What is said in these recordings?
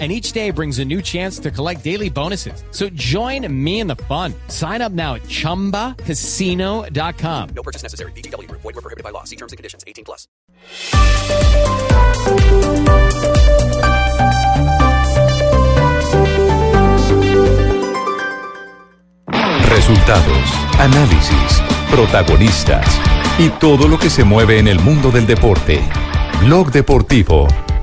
and each day brings a new chance to collect daily bonuses. So join me in the fun. Sign up now at ChumbaCasino.com. No purchase necessary. BGW. Void were prohibited by law. See terms and conditions. 18 plus. Resultados, análisis, protagonistas y todo lo que se mueve en el mundo del deporte. Blog Deportivo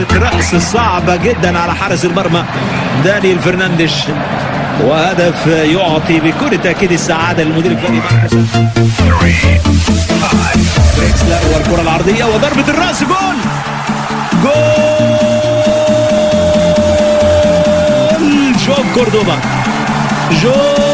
وضربة رأس صعبة جدا على حارس المرمى دانيال فرنانديش. وهدف يعطي بكل تأكيد السعادة للمدير الفني والكرة العرضية وضربة الرأس جول! جول! جون كوردوبا. جون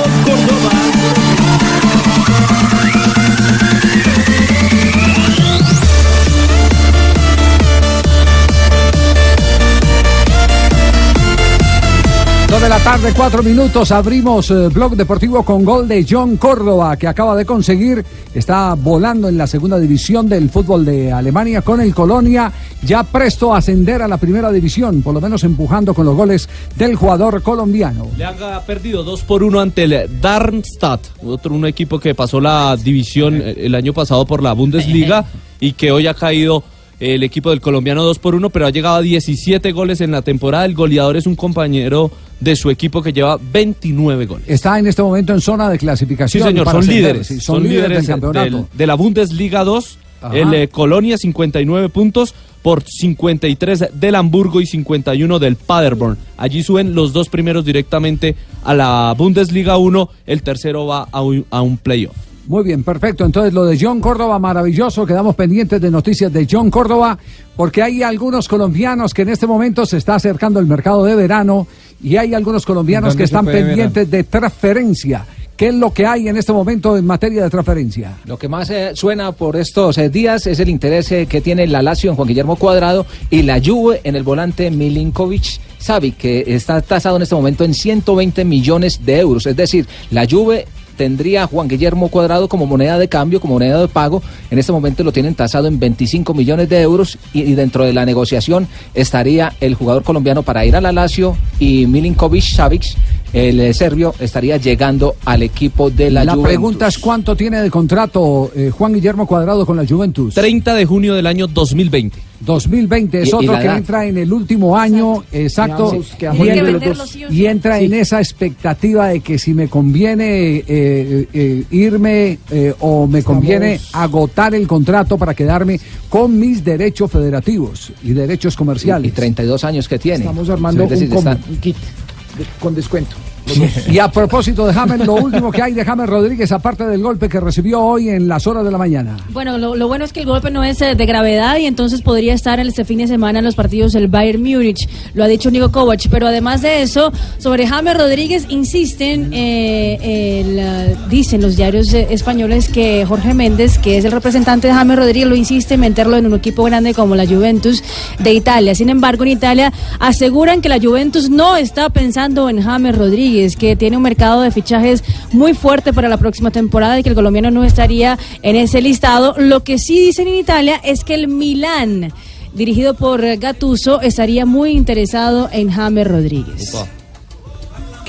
Dos de la tarde, cuatro minutos, abrimos eh, Blog Deportivo con gol de John Córdoba, que acaba de conseguir, está volando en la segunda división del fútbol de Alemania con el Colonia, ya presto a ascender a la primera división, por lo menos empujando con los goles del jugador colombiano. Le han perdido 2 por 1 ante el Darmstadt, otro un equipo que pasó la división eh, el año pasado por la Bundesliga y que hoy ha caído el equipo del colombiano 2 por 1, pero ha llegado a 17 goles en la temporada. El goleador es un compañero de su equipo que lleva 29 goles. Está en este momento en zona de Sí, clasificación. señor, para son ascender, líderes. sí, son, líderes del del- campeonato. de la Bundesliga 2. Ajá. El eh, Colonia 59 puntos por 53 del Hamburgo y 51 del Paderborn. Allí suben los dos primeros directamente a la Bundesliga 1. El tercero va a un, a un playoff. Muy bien, perfecto. Entonces lo de John Córdoba, maravilloso. Quedamos pendientes de noticias de John Córdoba, porque hay algunos colombianos que en este momento se está acercando el mercado de verano y hay algunos colombianos ¿Dónde que están ver? pendientes de transferencia. ¿Qué es lo que hay en este momento en materia de transferencia? Lo que más eh, suena por estos eh, días es el interés eh, que tiene la Lazio en Juan Guillermo Cuadrado y la Juve en el volante Milinkovic Savic, que está tasado en este momento en 120 millones de euros. Es decir, la Juve tendría a Juan Guillermo Cuadrado como moneda de cambio, como moneda de pago. En este momento lo tienen tasado en 25 millones de euros y, y dentro de la negociación estaría el jugador colombiano para ir a la Lazio y Milinkovic Savic, el eh, serbio, estaría llegando al equipo de la, La Juventus. pregunta es cuánto tiene de contrato eh, Juan Guillermo Cuadrado con la Juventus. 30 de junio del año 2020. 2020 es Y- otro que edad. entra en el último año, exacto, y, los sí. entra en esa expectativa de que si me conviene eh, eh, irme eh, o me conviene agotar el contrato para quedarme con mis derechos federativos y derechos y, comerciales. y 32 años que tiene. Estamos armando Es decir, un, combo, está- un kit de- con descuento. Y a propósito de James, lo último que hay de James Rodríguez, aparte del golpe que recibió hoy en las horas de la mañana. Bueno, lo, bueno es que el golpe no es eh, de gravedad y entonces podría estar este fin de semana en los partidos del Bayern Múnich, lo ha dicho Nico Kovac. Pero además de eso, sobre James Rodríguez insisten, eh, eh, dicen los diarios españoles que Jorge Méndez, que es el representante de James Rodríguez, lo insiste en meterlo en un equipo grande como la Juventus de Italia. Sin embargo, en Italia aseguran que la Juventus no está pensando en James Rodríguez, que tiene un mercado de fichajes muy fuerte para la próxima temporada y que el colombiano no estaría en ese listado. Lo que sí dicen en Italia es que el Milán, dirigido por Gattuso, estaría muy interesado en James Rodríguez.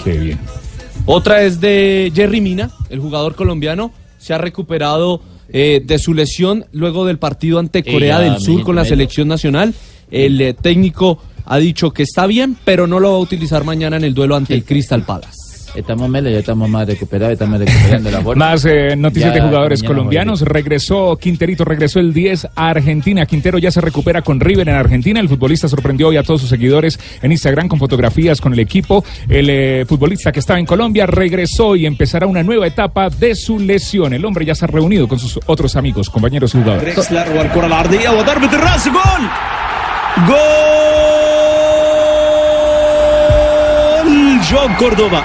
Qué bien. Otra es de Jerry Mina, el jugador colombiano. Se ha recuperado eh, de su lesión luego del partido ante Corea Ella, del Sur con la selección nacional. El eh, técnico ha dicho que está bien, pero no lo va a utilizar mañana en el duelo ante el Crystal Palace. Estamos mele, ya estamos más recuperados, estamos recuperando la bola. Más eh, noticias de jugadores colombianos. Regresó Quinterito, regresó el 10 a Argentina. Quintero ya se recupera con River en Argentina. El futbolista sorprendió hoy a todos sus seguidores en Instagram con fotografías con el equipo. El eh, futbolista que estaba en Colombia regresó y empezará una nueva etapa de su lesión. El hombre ya se ha reunido con sus otros amigos, compañeros y jugadores. ¡Gol! Joan Córdoba.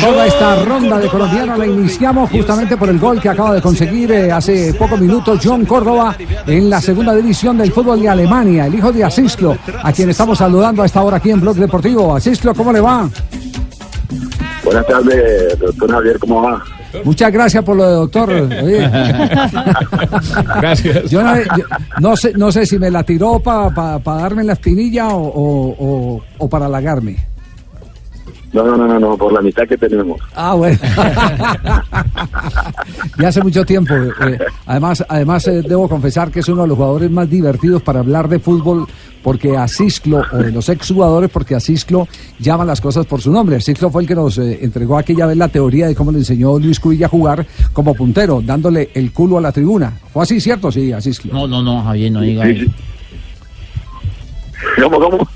Toda esta ronda de colombiano la iniciamos justamente por el gol que acaba de conseguir eh, hace pocos minutos John Córdoba en la segunda división del fútbol de Alemania, el hijo de Asislo, a quien estamos saludando a esta hora aquí en Blog Deportivo. Asislo, ¿cómo le va? Buenas tardes, doctor Javier, ¿cómo va? Muchas gracias por lo de doctor. Gracias. Yo no, sé, no sé si me la tiró para pa, pa darme la espinilla o, o, o para halagarme. No, no, no, no, no, por la mitad que tenemos. Ah, bueno. ya hace mucho tiempo. eh, además, además eh, debo confesar que es uno de los jugadores más divertidos para hablar de fútbol, porque a Cisclo, o de los exjugadores, porque a Cisclo llama las cosas por su nombre. Cisclo fue el que nos eh, entregó aquella vez la teoría de cómo le enseñó Luis Cubilla a jugar como puntero, dándole el culo a la tribuna. ¿Fue así, cierto? Sí, a Cisclo. No, no, no, Javier, no diga Sí, eso. sí. ¿Cómo, cómo?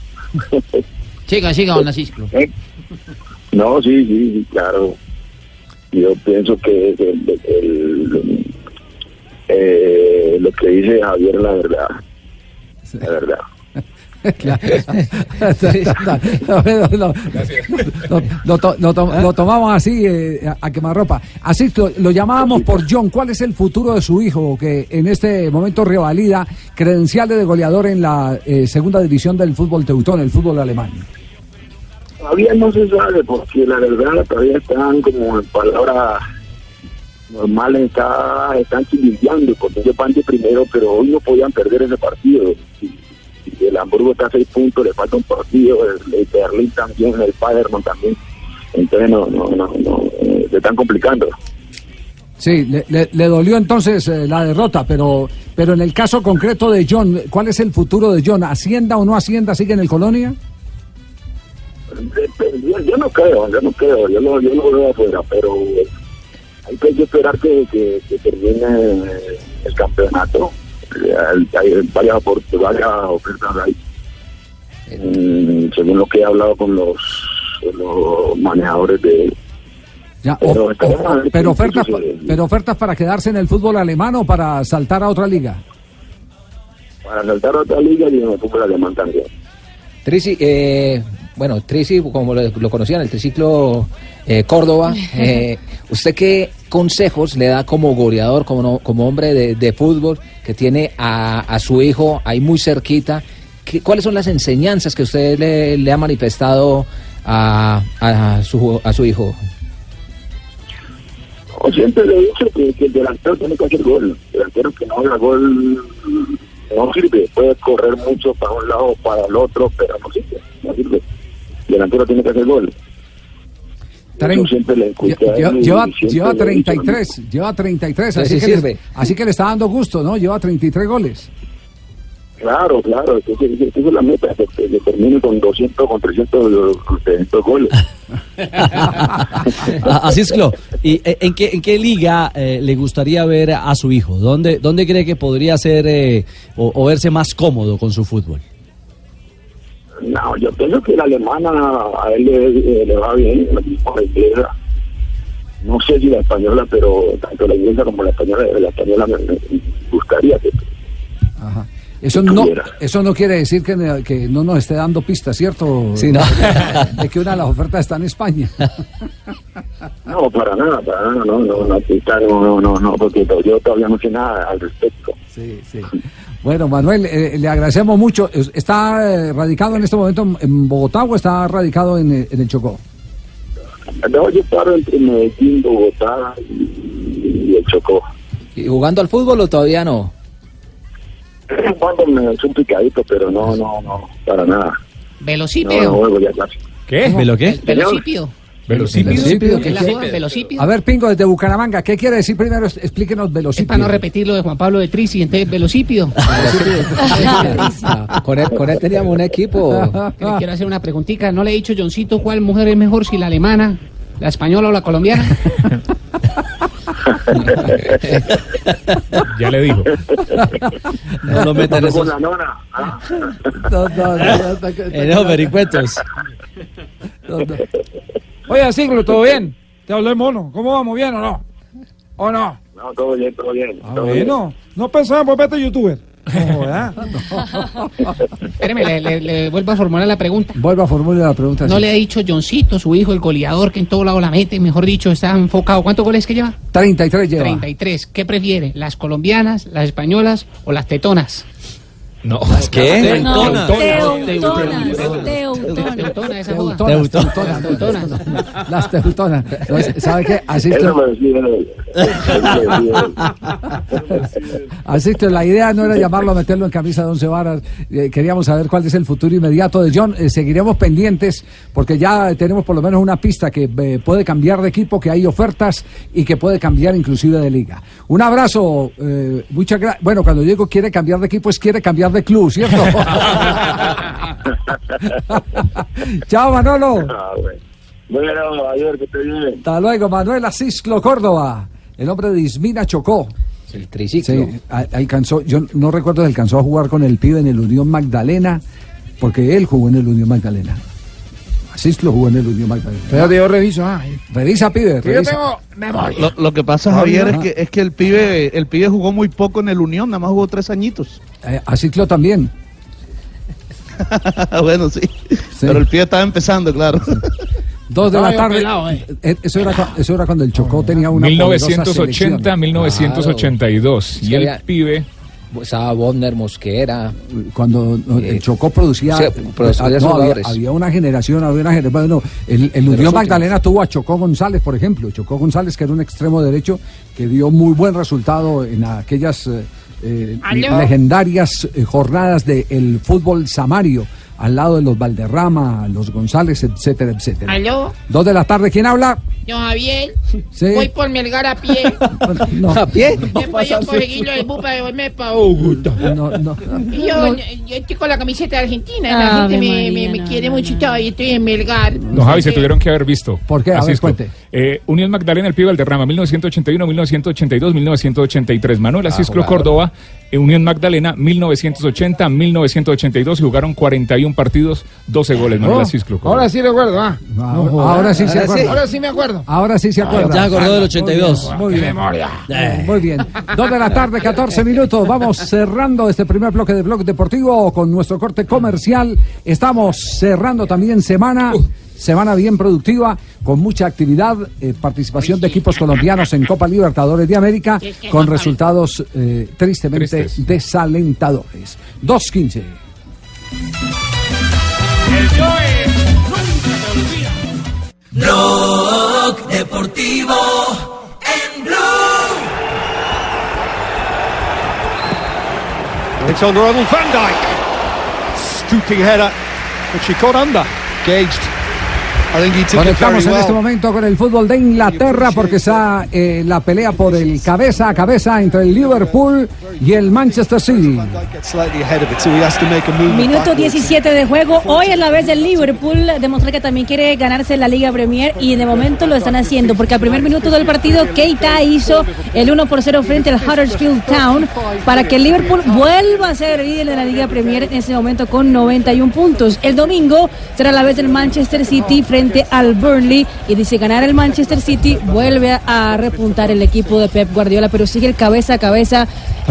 Siga, siga, don Asisclo. No, sí, sí, sí, claro. Yo pienso que el- el- el- eh, lo que dice Javier es la verdad. La verdad. Claro. Lo- lo- lo to- lo to- lo tomamos así eh, a, a quemarropa. Así lo, lo llamábamos por John. ¿Cuál es el futuro de su hijo que en este momento revalida credenciales de goleador en la eh, segunda división del fútbol teutón, el fútbol alemán? Todavía no se sabe porque la verdad todavía están como en palabras normales, está, están chilingueando porque ellos van de primero, pero hoy no podían perder ese partido. Y- y el Hamburgo está a seis puntos, le falta un partido, el, el Berlín también, el Paderborn también. Entonces no, no, no, no, eh, se están complicando. Sí, le, le- le dolió entonces eh, la derrota, pero, pero en el caso concreto de John, ¿cuál es el futuro de John? ¿Hacienda o no Hacienda sigue en el Colonia? Yo, yo no creo, yo no creo, yo lo, yo lo veo afuera, pero hay que esperar que, que, que termine el campeonato. Hay, hay varias, opor- varias ofertas ahí. Mm, según lo que he hablado con los, los manejadores de... Ya, Pero o- o- ofertas, pero ofertas para quedarse en el fútbol alemán o para saltar a otra liga. Para saltar a otra liga y en el fútbol alemán también. Trisi, eh, bueno, Trisi, como lo, lo conocían, el triciclo eh, Córdoba, eh, ¿usted qué consejos le da como goleador, como, no- como hombre de, de fútbol que tiene a, a su hijo ahí muy cerquita? ¿Qué- ¿Cuáles son las enseñanzas que usted le, le ha manifestado a, a su, a su hijo? O siempre le he dicho que, que el delantero tiene que hacer gol. El delantero que no haga gol no sirve. Puede correr mucho para un lado o para el otro, pero no sirve. No sirve. El delantero tiene que hacer gol. Eso Trein- siempre le Lleva, siempre lleva le lo 33, lleva 33, Entonces así sí que, sirve. le, así que le está dando gusto, ¿no? Lleva 33 goles. Claro, claro. Entonces, esa es la meta, que, que termine con 200, con 300, con 300 goles. Asisclo, ¿y eh, en qué, en qué liga eh, le gustaría ver a su hijo? ¿Dónde, dónde cree que podría ser eh, o, o verse más cómodo con su fútbol? No, yo pienso que la alemana a él le, le va bien, la inglesa. No sé si la española, pero tanto la inglesa como la española, la española me, me gustaría que Ajá. Eso no, eso no quiere decir que, que no nos esté dando pistas, ¿cierto? Sí, no. De que una de las ofertas está en España. no, para nada, para nada, no, no, no, no, no, no, no, porque yo todavía no sé nada al respecto. Sí, sí. Bueno, Manuel, eh, le agradecemos mucho. Es- ¿Está eh, radicado en este momento en- Bogotá o está radicado en, eh, en el Chocó? No, yo paro entre Medellín, Bogotá y, y el Chocó. ¿Y jugando al fútbol o todavía no? De vez en cuando me echo un picadito, pero no, no, no, para nada. No, Velocípedo. no juego ya. ¿Qué? ¿Velo qué? Velocípido. ¿Velocípido? ¿Qué ¿Qué la quiere- joda? Velocípido. A ver, Pingo, desde Bucaramanga, ¿qué quiere decir primero? Es- Explíquenos Es velocípido. para no repetir lo de Juan Pablo de Trisi, entonces velocípido. Ah, con, él, con él teníamos un equipo. Le quiero hacer una preguntita. ¿No le he dicho, Johncito, cuál mujer es mejor, si la alemana ¿La española o la colombiana? Ya le dijo. No lo metan Con esos. la nona. ah. No, no, no, no, En esos vericuetos. no, no. Oye, Siglo, ¿todo bien? Te hablé mono. ¿Cómo vamos? ¿Bien o no? ¿O no? No, todo bien, todo bien. Ah, todo bien. No pensaba en volverte youtuber. No, joda. Espéreme, le, le- le vuelvo a formular la pregunta. Vuelva a formular la pregunta. ¿No sí. le ha dicho Johncito, su hijo, el goleador, que en todo lado la mete? Mejor dicho, está enfocado. ¿Cuántos goles que lleva? 33 lleva. 33. ¿Qué prefiere? ¿Las colombianas, las españolas o las tetonas? No. ¿Qué? Teutonas, teutonas. Teutona, joda. Teutonas, Teutonas. Las teutonas. Entonces, ¿Sabe qué? Así que la idea no era llamarlo a meterlo en camisa de once varas. Eh, queríamos saber cuál es el futuro inmediato de John. Eh, seguiremos pendientes porque ya tenemos por lo menos una pista que eh, puede cambiar de equipo, que hay ofertas y que puede cambiar inclusive de liga. Un abrazo. eh, muchas gracias. Bueno, cuando digo quiere cambiar de equipo es quiere cambiar de club, ¿cierto? Chao, Manolo. Ah, bueno. Bueno, ayer que te bien. Hasta luego, Manuel Asisclo Córdoba. El hombre de Ismina Chocó. El triciclo. Sí, alcanzó, yo no recuerdo si alcanzó a jugar con el pibe en el Unión Magdalena, porque él jugó en el Unión Magdalena. Asisclo jugó en el Unión Magdalena. Espérate, yo reviso. Ah, Revisa, pibe, yo tengo memoria. Lo, lo que pasa, Ah, Javier, es que, es que el pibe el pibe jugó muy poco en el Unión, nada más jugó tres añitos. Eh, Asisclo también. bueno, sí. Pero el pibe estaba empezando, claro. Dos de la tarde. pelado, eh. Eh, Eso era, eso era cuando el Chocó tenía una poderosa 1980, selección. 1982. Y el pibe. Estaba Bonner, Mosquera. Cuando no, el Chocó producía, Sí, producía ah, no, había, jugadores. había una generación, había una generación. Bueno, el, el De Unión. Magdalena tuvo a Chocó González, por ejemplo. Chocó González, que era un extremo derecho que dio muy buen resultado en aquellas eh, eh, legendarias eh, jornadas del fútbol samario, al lado de los Valderrama, los González, etcétera, etcétera. ¿Aló? Dos de la tarde, ¿quién habla? Yo, Javier. Sí. Voy por Melgar a pie. No, ¿A pie? Después yo conseguí el bus para devolverme para Bogotá. no, no. Y Yo, yo estoy con la camiseta de Argentina. La Ave gente me, María, me, me no, quiere no, mucho y estoy en Melgar. No, Javi, se tuvieron que haber visto. ¿Por qué? A Así ver, es, cuente. Eh, Unión Magdalena, el pibe Valderrama, 1981, 1982, 1983. Manuel Asisclo Córdoba, eh, Unión Magdalena, 1980, 1982. Y jugaron 41 partidos, 12 goles. Manuel Oh, Asisclo Córdoba. ahora sí recuerdo, ah. Ahora, ahora sí se acuerda. Ahora sí me acuerdo. Ahora sí se acuerda. Ya acordó del 82. Muy ¡Qué bien. memoria! Muy bien. Dos de la tarde, 14 minutos. Vamos cerrando este primer bloque de Blog Deportivo con nuestro corte comercial. Estamos cerrando también semana. Semana bien productiva, con mucha actividad, eh, participación de equipos colombianos en Copa Libertadores de América, con resultados eh, tristemente Tristes. desalentadores. 2.15. Blog Deportivo en Blue. It's on Ronald van Dyke. Stooping header, but she caught under. Gauged. Conectamos en este momento con el fútbol de Inglaterra porque está eh, la pelea por el cabeza a cabeza entre el Liverpool y el Manchester City. Minuto 17 de juego. Hoy es la vez del Liverpool demostrar que también quiere ganarse la Liga Premier y de momento lo están haciendo porque al primer minuto del partido Keita hizo el 1 por 0 frente al Huddersfield Town para que el Liverpool vuelva a ser líder de la Liga Premier en ese momento con 91 puntos. El domingo será la vez del Manchester City frente al Burnley y dice ganar el Manchester City vuelve a repuntar el equipo de Pep Guardiola pero sigue el cabeza a cabeza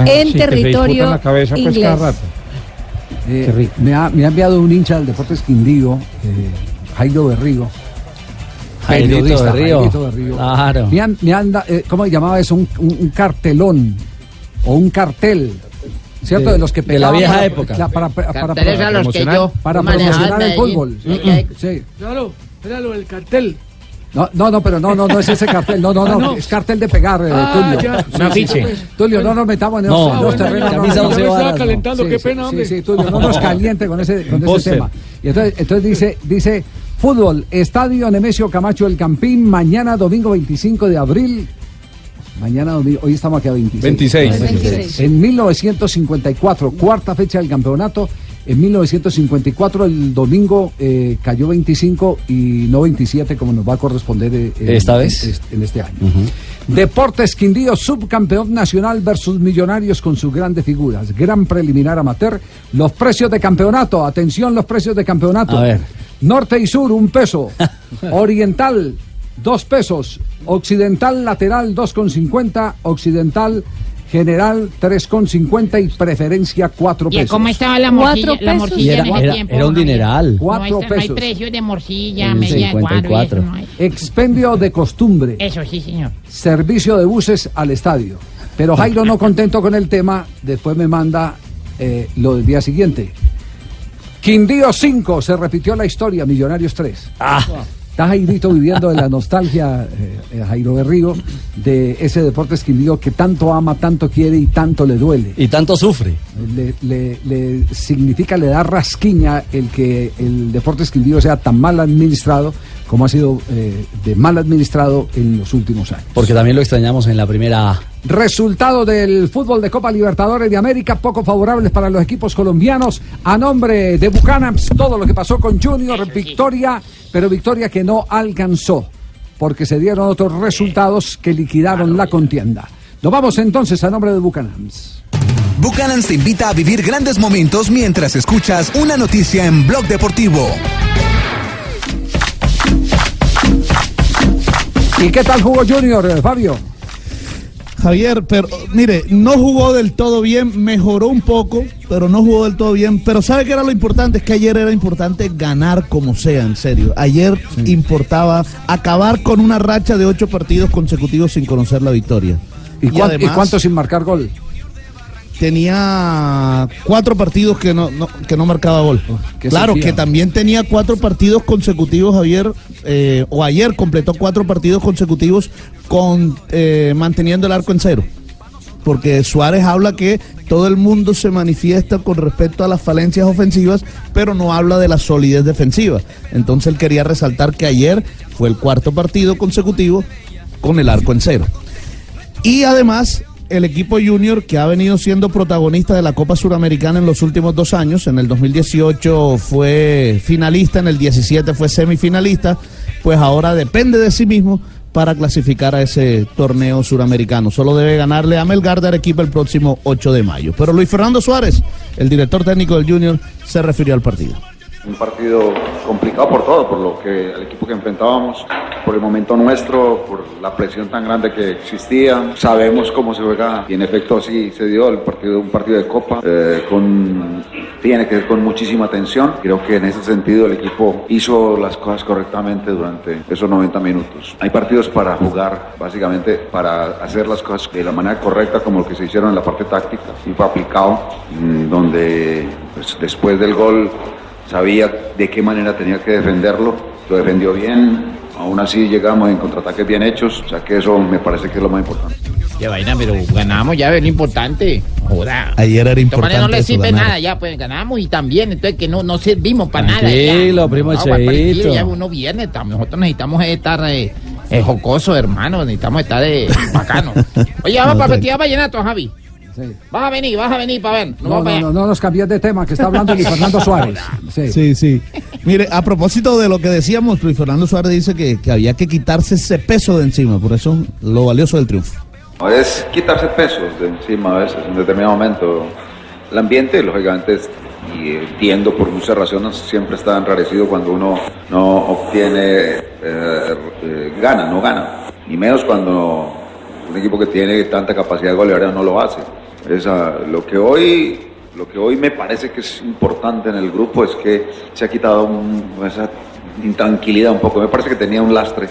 en territorio inglés. Eh, me, ha, me ha enviado un hincha del Deportes Quindío, eh, Jairo Berrío. Jairito periodista, Berrío. Jairito Berrío. Claro. Me han, me han da- eh, ¿Cómo llamaba eso? Un, un- un cartelón o un cartel. ¿Cierto? De- De, los que de la pegaban vieja para- época. Para, para, yo promocionar el fútbol. Sí, que- Sí. Claro, era lo del cartel. No, no, no, pero no, no, no es ese cartel. No, no, Ah, no, no. es cartel de pegar, eh, Ah, Tulio. ya. Un sí, sí. Tulio, no nos metamos en No, esos, bueno, terrenos. no, no, no. estaba calentando, Sí, qué sí, pena, hombre. sí, Tulio, no nos caliente con ese, con ese tema. Y entonces, entonces dice, dice, fútbol, Estadio Nemesio Camacho El Campín, mañana domingo 25 de abril. Mañana domingo, hoy estamos aquí a 26. 26. 26. En 1954, cuarta fecha del campeonato, En 1954 el domingo eh, cayó 25 y no 27 como nos va a corresponder eh, en- ¿Esta en- vez? en este año. Deportes Quindío, subcampeón nacional versus Millonarios con sus grandes figuras. Gran preliminar amateur. Los precios de campeonato, atención los precios de campeonato. A ver. Norte y sur, un peso. Oriental, dos pesos. Occidental lateral, 2,50. Occidental general, 3,50. Y preferencia, 4 ¿Y pesos. cómo estaba la Cuatro morcilla, la pesos. morcilla Y era- en ese era- tiempo? era un dineral. No, Cuatro hay, no hay pesos. precios de morcilla, En media de cuadro, 54. eso no hay. Expendio de costumbre. Eso sí, señor. servicio de buses al estadio. Pero Jairo no contento con el tema, después me manda eh, lo del día siguiente. Quindío 5, se repitió la historia, Millonarios 3. Está Jairito viviendo de la nostalgia, eh, eh, Jairo Berrío, de ese Deportes Quindío que tanto ama, tanto quiere y tanto le duele. Y tanto sufre. Le, le- le significa, le da rasquiña el que el Deportes Quindío sea tan mal administrado como ha sido eh, de mal administrado en los últimos años. Porque también lo extrañamos en la primera A. Resultado del fútbol de Copa Libertadores de América, poco favorables para los equipos colombianos. A nombre de Bucanams, todo lo que pasó con Junior, victoria, pero victoria que no alcanzó, porque se dieron otros resultados que liquidaron la contienda. Nos vamos entonces a nombre de Bucanams. Buchanan te invita a vivir grandes momentos mientras escuchas una noticia en Blog Deportivo. ¿Y qué tal jugó Junior, eh, Fabio? Javier, pero mire, no jugó del todo bien, mejoró un poco, pero no jugó del todo bien. Pero ¿sabe qué era lo importante? Es que ayer era importante ganar como sea, en serio. Ayer importaba acabar con una racha de ocho partidos consecutivos sin conocer la victoria. ¿Y, además- y cuánto sin marcar gol? Tenía cuatro partidos que no, no- que no marcaba gol. qué claro, Sofía. que también tenía cuatro partidos consecutivos, Javier, eh, o ayer completó cuatro partidos consecutivos con eh, manteniendo el arco en cero. Porque Suárez habla que todo el mundo se manifiesta con respecto a las falencias ofensivas, pero no habla de la solidez defensiva. Entonces él quería resaltar que ayer fue el cuarto partido consecutivo con el arco en cero. Y además, el equipo junior que ha venido siendo protagonista de la Copa Suramericana en los últimos dos años, en el 2018 fue finalista, en el 17 fue semifinalista, pues ahora depende de sí mismo para clasificar a ese torneo suramericano. Solo debe ganarle a Melgar de Arequipa el próximo 8 de mayo. Pero Luis Fernando Suárez, el director técnico del Junior, se refirió al partido. Un partido complicado por todo, por lo que el equipo que enfrentábamos, por el momento nuestro, por la presión tan grande que existía. Sabemos cómo se juega y en efecto así se dio el partido, un partido de copa eh, con tiene que ver con muchísima tensión. Creo que en ese sentido el equipo hizo las cosas correctamente durante esos 90 minutos. Hay partidos para jugar, básicamente para hacer las cosas de la manera correcta, como lo que se hicieron en la parte táctica y fue aplicado, mm, donde pues, después del gol sabía de qué manera tenía que defenderlo, lo defendió bien, aún así llegamos en contraataques bien hechos, o sea que eso me parece que es lo más importante. Qué vaina, pero ganamos ya, es lo importante. Joda. Ayer era De todas maneras, no le importante sirve ganar. nada ya, pues ganamos y también, entonces que no, no servimos para nada. Tranquilo, ya. primo No, partido. Ya uno viene, nosotros necesitamos estar eh, eh, jocosos, hermano, necesitamos estar eh, bacanos. Oye, vamos No, para tranquilo. Festival Vallenato, Javi. Vas a venir, vas a venir para ver. No, No, no, allá. no, no nos cambies de tema, que está hablando Luis Fernando Suárez. Sí. Sí, sí. Mire, a propósito de lo que decíamos, Luis Fernando Suárez dice que, que había que quitarse ese peso de encima, por eso lo valioso del triunfo. No es quitarse pesos de encima a veces, en determinado momento. El ambiente, lógicamente, es- y entiendo por muchas razones, siempre está enrarecido cuando uno no obtiene, eh, eh, gana, no gana. Y menos cuando un equipo que tiene tanta capacidad goleadora no lo hace. Esa, lo que hoy lo que hoy me parece que es importante en el grupo es que se ha quitado esa intranquilidad un poco. Me parece que tenía un lastre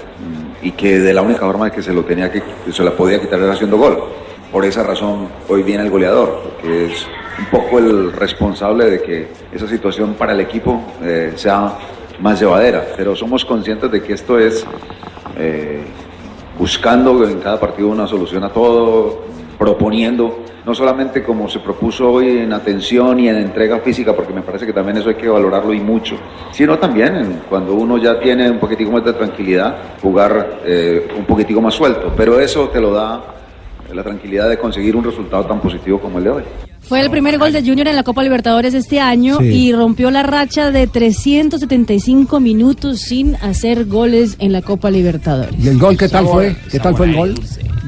y que de la única forma que se lo tenía que que se la podía quitar era haciendo gol. Por esa razón hoy viene el goleador, porque es un poco el responsable de que esa situación para el equipo eh, sea más llevadera. Pero somos conscientes de que esto es eh, buscando en cada partido una solución a todo, proponiendo, no solamente como se propuso hoy en atención y en entrega física, porque me parece que también eso hay que valorarlo y mucho, sino también en cuando uno ya tiene un poquitico más de tranquilidad, jugar eh, un poquitico más suelto, pero eso te lo da la tranquilidad de conseguir un resultado tan positivo como el de hoy. Fue el primer gol de Junior en la Copa Libertadores este año Sí. y rompió la racha de 375 minutos sin hacer goles en la Copa Libertadores. ¿Y el gol qué tal fue? ¿Qué tal fue el gol?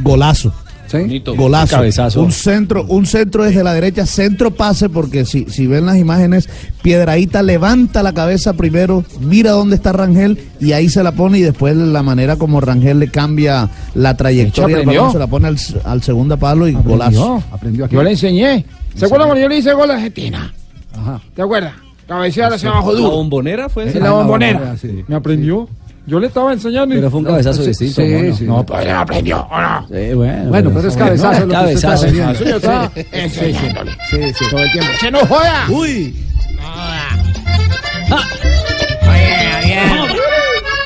Golazo. ¿Sí? Golazo. Cabezazo. Un centro, un centro desde la derecha, centro pase, porque si, si ven las imágenes, Piedraíta levanta la cabeza primero, mira dónde está Rangel y ahí se la pone y después la manera como Rangel le cambia la trayectoria del balón, se la pone al, al segundo palo y golazo. Aprendió aquí. Yo le enseñé. ¿Se acuerdan cuando yo le hice gol a Argentina? Ajá. ¿Te acuerdas? Cabecear hacia abajo ¿La duro. bombonera fue? La bombonera. Me aprendió. Yo le estaba enseñando. y- Pero fue un cabezazo Sí, distinto. sí, mono. sí. No, pero él aprendió, ¿o no? Sí, bueno. Bueno, pero es cabezazo lo que usted está Cabezazo. Eso yo estaba enseñándole. Sí, sí. Todo el tiempo. ¡Se no joda! Uy,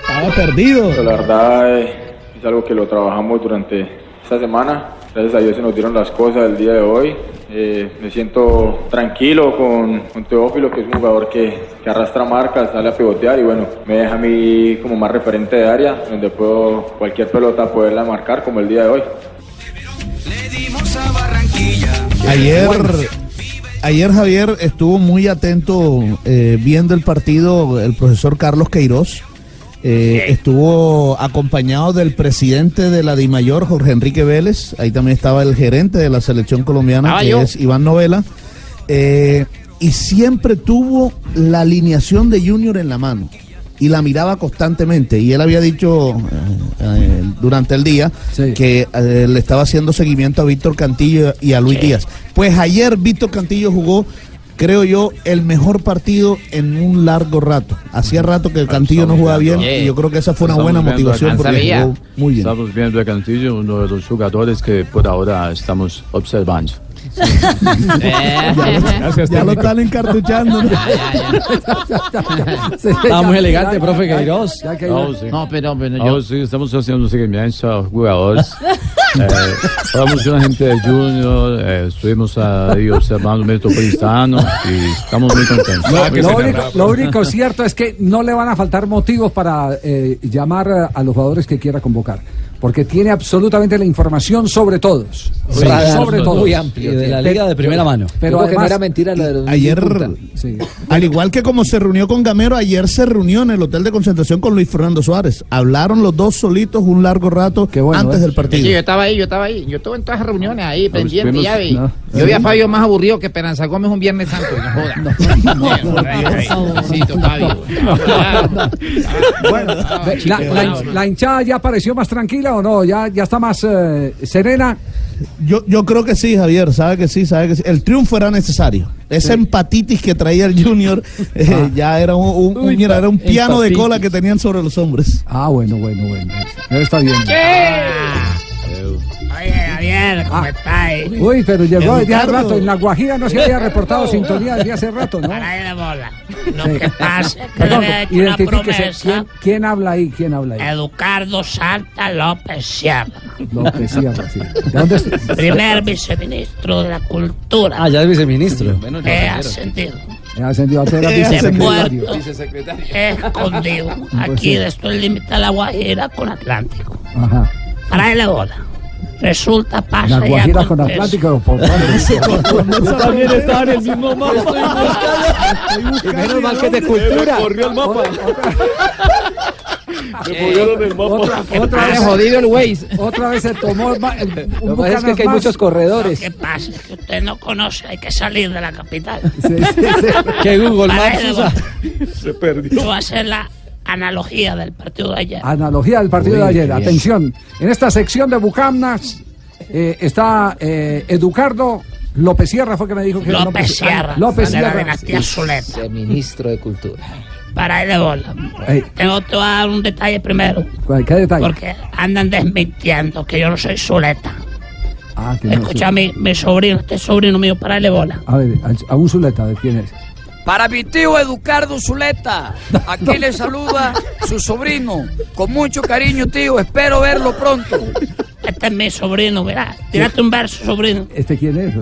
estaba perdido. La verdad eh, es algo que lo trabajamos durante esta semana. Gracias a Dios se nos dieron las cosas el día de hoy. Eh, me siento tranquilo con, con Teófilo, que es un jugador que, arrastra marcas, sale a pivotear y bueno, me deja a mí como más referente de área, donde puedo cualquier pelota poderla marcar como el día de hoy. Ayer, ayer Javier estuvo muy atento eh, viendo el partido el profesor Carlos Queiroz. Eh, estuvo acompañado del presidente de la DIMAYOR, Jorge Enrique Vélez. Ahí también estaba el gerente de la selección colombiana, Ah, que yo. es Iván Novela. Eh, y siempre tuvo la alineación de Junior en la mano. Y la miraba constantemente. Y él había dicho eh, eh, durante el día que eh, le estaba haciendo seguimiento a Víctor Cantillo y a Luis Díaz. Pues ayer Víctor Cantillo jugó, creo yo, el mejor partido en un largo rato. Hacía rato que Cantillo no jugaba bien y yo creo que esa fue una buena motivación porque jugó muy bien. Estamos viendo a Cantillo, uno de los jugadores que por ahora estamos observando. Ya, ya lo están encartuchando. Estaba muy elegante, profe Queiroz. No, sí. No, pero, pero yo. sí, estamos haciendo seguimiento a jugadores. eh, hablamos con la gente de Junior, eh, estuvimos ahí observando el Metropolitano y estamos muy contentos. Lo, Muy lo único, lo único cierto es que no le van a faltar motivos para eh, llamar a los jugadores que quiera convocar. Porque tiene absolutamente la información sobre todos. Sí, sobre todos. muy amplio. Y de la liga de primera mano. Pero creo que no además, era mentira lo de los Ayer, al igual que como se reunió con Gamero, ayer se reunió en el hotel de concentración con Luis Fernando Suárez. Hablaron los dos solitos un largo rato antes del Sí, partido. yo estaba ahí, yo estaba ahí. Yo estuve en todas las reuniones ahí, pendiente, fuimos- ya vi. no. Yo vi a Fabio más aburrido que Esperanza Gómez un Viernes Santo. No joda. Sí, la hinchada ya pareció más tranquila o no? ¿Ya, ya está más eh, serena? Yo, yo creo que sí, Javier, sabe que sí, sabe que sí. El triunfo era necesario. Esa empatitis que traía el Junior eh, ya era un, un- un- mira, era un piano de cola que tenían sobre los hombres. Ah, bueno, bueno, bueno. Ya está bien. Oye, Javier, ¿cómo estás? Uy, pero llegó desde hace rato. En La Guajira no se había reportado sintonía desde hace rato, ¿no? Para de bola. Lo Sí. que pasa es que Perdón, le había hecho una identifíquese. promesa. ¿Quién, quién habla ahí? ¿Quién habla ahí? Educardo Santa López Sierra, López Sierra, sí. ¿De dónde está? primer viceministro de la Cultura. Ah, ya es viceministro. He ascendido. He ascendido a ser He vicesecretario. muerto. He escondido. Aquí de esto el límite a la Guajira con Atlántico. Ajá. Para la bola. Resulta, pasa La y Guajira con. Atlántico. Por Yo también estaba en el mismo mapa. Menos mal que es de cultura. Corrió el mapa. Me movieron el mapa. Otra, ¿Qué otra vez Jodido el Waze. Otra vez se tomó el, el- un Lo que pasa es que aquí hay más. muchos corredores. Que pasa es que usted no conoce, hay que salir de la capital. Que Google Para Maps ahí de usa. bola. Se perdió. Yo voy a hacer la analogía del partido de ayer. Analogía del partido Uy, de ayer. Atención, en esta sección de Bucamnas eh, está eh, Educardo López Sierra, fue que me dijo que era López Sierra, López de la Sierra. dinastía Zuleta. Ministro de Cultura. Para ahí de bola. Ey. Tengo a dar un detalle primero. ¿Cuál- ¿Qué detalle? Porque andan desmintiendo que yo no soy Zuleta. Ah, que no, Escucha a mi, mi sobrino, este sobrino mío, para de bola. A ver, a, a un Zuleta, ¿de quién es? Para mi tío Educardo Zuleta, aquí le saluda su sobrino. Con mucho cariño, tío. Espero verlo pronto. Este es mi sobrino, mira. Tírate un verso, sobrino. ¿Este quién es?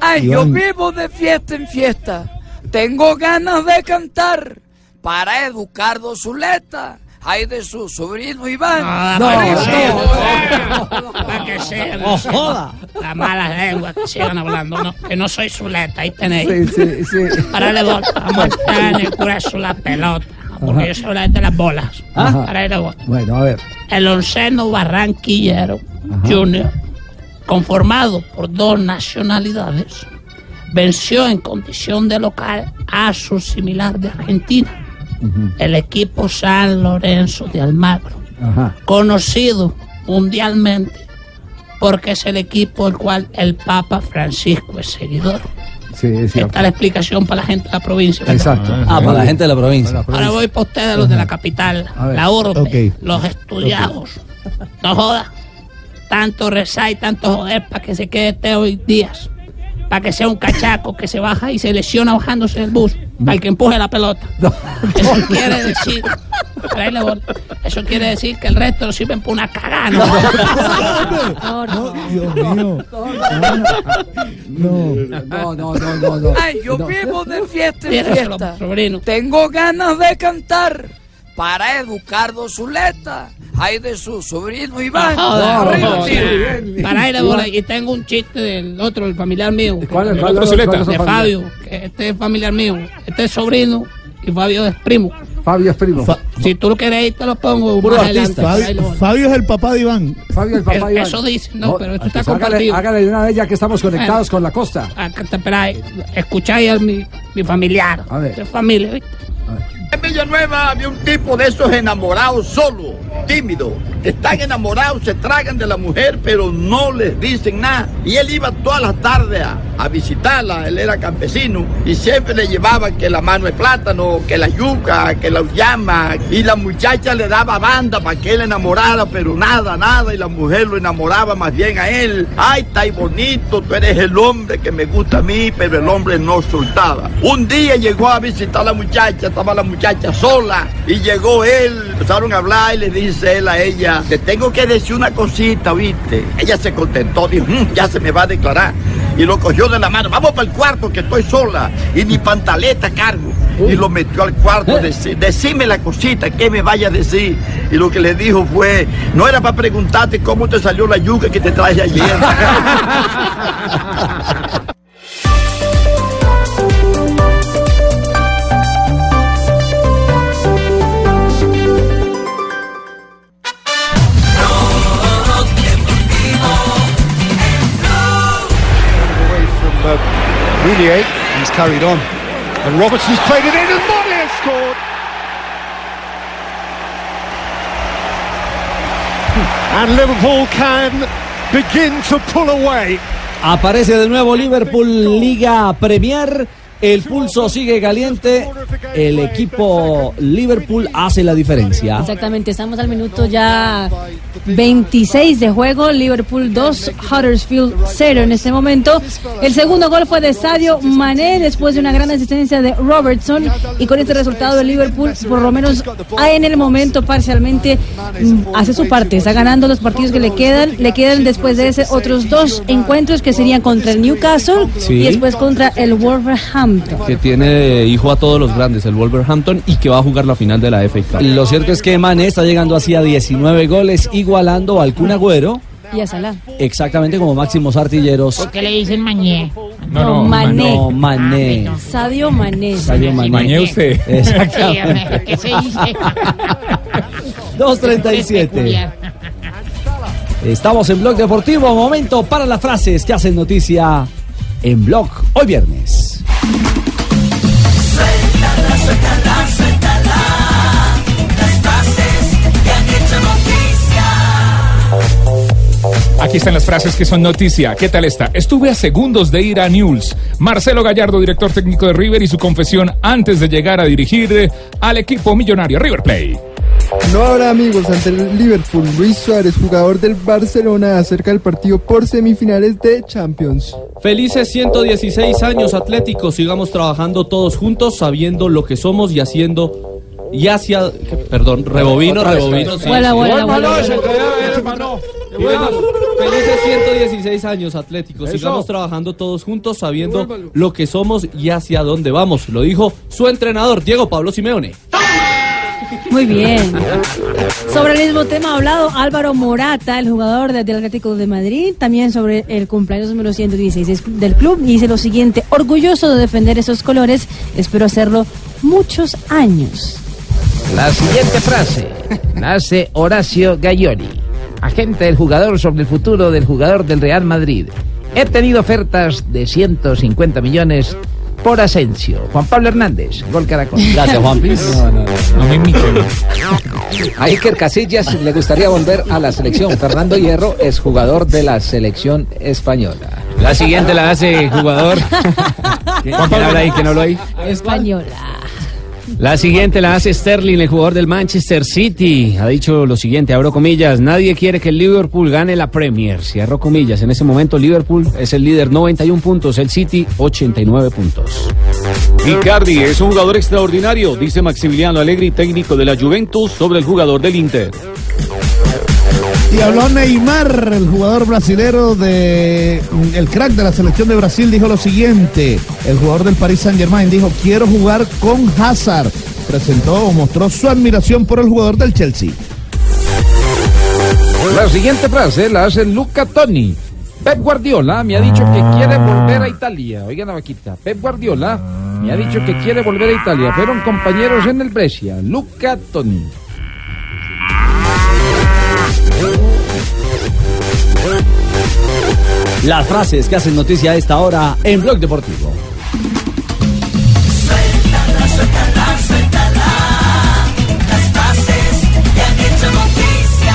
Ay, yo vivo de fiesta en fiesta. Tengo ganas de cantar. Para Educardo Zuleta, Hay de su sobrino Iván. No, No, para que no, que Oh, diciendo joda. las malas lenguas, que sigan hablando, no, que no soy Zuleta, ahí tenéis. Sí, sí, sí. Para le voy, a entrar en el grueso la pelota, porque Ajá. yo soy la de las bolas. Ajá. Le voy. Bueno, a ver. El onceno barranquillero Junior, conformado por dos nacionalidades, venció en condición de local a su similar de Argentina, el equipo San Lorenzo de Almagro, Ajá. conocido mundialmente porque es el equipo del cual el Papa Francisco es seguidor. Sí, es. Esta es la explicación para la gente de la provincia. ¿verdad? Exacto. Ah, para la gente de la provincia. Ahora voy para ustedes, los de la capital, la urbe, los estudiados. No joda. Tanto rezar y tanto joder para que se quede Teo y Díaz. Para que sea un cachaco que se baja y se lesiona bajándose del bus. Para el que empuje la pelota. Eso quiere decir. Eso quiere decir que el resto lo sirven por una cagada. ¿no? No, Dios mío. No. No, no, no, no, no. Ay, yo No. vivo de fiesta en fiesta. Tengo ganas de cantar para Educardo Zuleta. Hay de su sobrino Iván. Arriba, tío. Para ahí la bola. Y tengo un chiste del otro, el familiar mío. ¿Cuál es- El cuál otro es- Zuleta. es De familiar? Fabio. que este es familiar mío. Este es sobrino y Fabio es primo. Fabio es primo. Si tú lo quieres ahí, te lo pongo. Puro más artista. Ahí Fabio, Fabio es el papá de Iván. Fabio el papá Es- de Iván. eso dice, no, pero esto está hágale, compartido. hágale de una vez ya que estamos conectados Bueno. con la costa. Acá te esperáis. Escucháis a mi, mi familiar. A ver. De familia, ¿viste? En Villanueva había un tipo de esos enamorados solo, tímido, que están enamorados, se tragan de la mujer, pero no les dicen nada. Y él iba todas las tardes a, visitarla, él era campesino, y siempre le llevaba que la mano de plátano, que la yuca, que la llama, y la muchacha le daba banda para que él enamorara, pero nada, nada, y la mujer lo enamoraba más bien a él. Ay, ahí bonito, tú eres el hombre que me gusta a mí, pero el hombre no soltaba. Un día llegó a visitar a la muchacha, estaba la muchacha sola, y llegó él, empezaron a hablar y le dice él a ella, te tengo que decir una cosita, ¿viste? Ella se contentó, dijo, "Mm, ya se me va a declarar. Y lo cogió de la mano, vamos para el cuarto que estoy sola, y ni pantaleta cargo. Y lo metió al cuarto, deci- decime la cosita, que me vaya a decir. Y lo que le dijo fue, no era para preguntarte cómo te salió la yuca que te traje ayer. Munier. He's carried on. And Robertson's played it in and Motti has scored. And Liverpool can begin to pull away. Aparece de nuevo Liverpool Liga Premier. El pulso sigue caliente. El equipo Liverpool hace la diferencia. Exactamente, estamos al minuto ya 26 de juego, Liverpool 2, Huddersfield 0 en este momento. El segundo gol fue de Sadio Mané después de una gran asistencia de Robertson y con este resultado el Liverpool por lo menos en el momento parcialmente mm, hace su parte, está ganando los partidos que le quedan, le quedan después de ese otros dos encuentros que serían contra el Newcastle Sí. y después contra el Wolverhampton. Que tiene hijo a todos los grandes, el Wolverhampton, y que va a jugar la final de la FA Cup. Lo cierto es que Mané está llegando así a 19 goles, igualando al Kun Agüero, Y a Salah. exactamente como máximos artilleros. ¿Por qué le dicen mañé? No, no, Mané. No, Mané. Sadio Mané. Sadio Mané. Mané usted. Exactamente. ¿Qué se dice? 2.37. Estamos en Blog Deportivo. Momento para las frases que hacen noticia en Blog hoy viernes. Aquí están las frases que son noticia. ¿Qué tal está? Estuve a segundos de ir a News. Marcelo Gallardo, director técnico de River, y su confesión antes de llegar a dirigir al equipo millonario River Plate. No habrá amigos ante el Liverpool. Luis Suárez, jugador del Barcelona, acerca del partido por semifinales de Champions. Felices 116 años atléticos, sigamos trabajando todos juntos, sabiendo lo que somos y haciendo y hacia, perdón, rebobino, rebobino. vuela, vuela, vuela. Felices 116 años atléticos, Eso. sigamos trabajando todos juntos, sabiendo lo que somos y hacia dónde vamos. Lo dijo su entrenador, Diego Pablo Simeone. Muy bien. Sobre el mismo tema ha hablado Álvaro Morata, el jugador de- del Atlético de Madrid, también sobre el cumpleaños número 116 del club. Y dice lo siguiente, orgulloso de defender esos colores, espero hacerlo muchos años. La siguiente frase la hace Horacio Gayori, agente del jugador sobre el futuro del jugador del Real Madrid. He tenido ofertas de 150 millones por Asensio. Juan Pablo Hernández, Gol Caracol. Gracias, Juanpis. No, no, no me imiten. A Iker Casillas le gustaría volver a la selección. Fernando Hierro es jugador de la selección española. La siguiente la hace jugador. ¿Quién quién habla ahí? ¿Quién habló ahí? Española. La siguiente la hace Sterling, el jugador del Manchester City. Ha dicho lo siguiente, abro comillas, nadie quiere que el Liverpool gane la Premier. Cierro comillas, en ese momento Liverpool es el líder 91 puntos, el City 89 puntos. Icardi es un jugador extraordinario, dice Maximiliano Allegri, técnico de la Juventus, sobre el jugador del Inter. Y habló Neymar, el jugador brasilero de el crack de la selección de Brasil, dijo lo siguiente. El jugador del Paris Saint Germain dijo, quiero jugar con Hazard. Presentó o mostró su admiración por el jugador del Chelsea. La siguiente frase la hace Luca Toni. Pep Guardiola me ha dicho que quiere volver a Italia. Oigan la vaquita. Pep Guardiola me ha dicho que quiere volver a Italia. Fueron compañeros en el Brescia. Luca Toni. Las frases que hacen noticia a esta hora en Blog Deportivo. Suéltala, suéltala, suéltala. Las frases que han hecho noticia.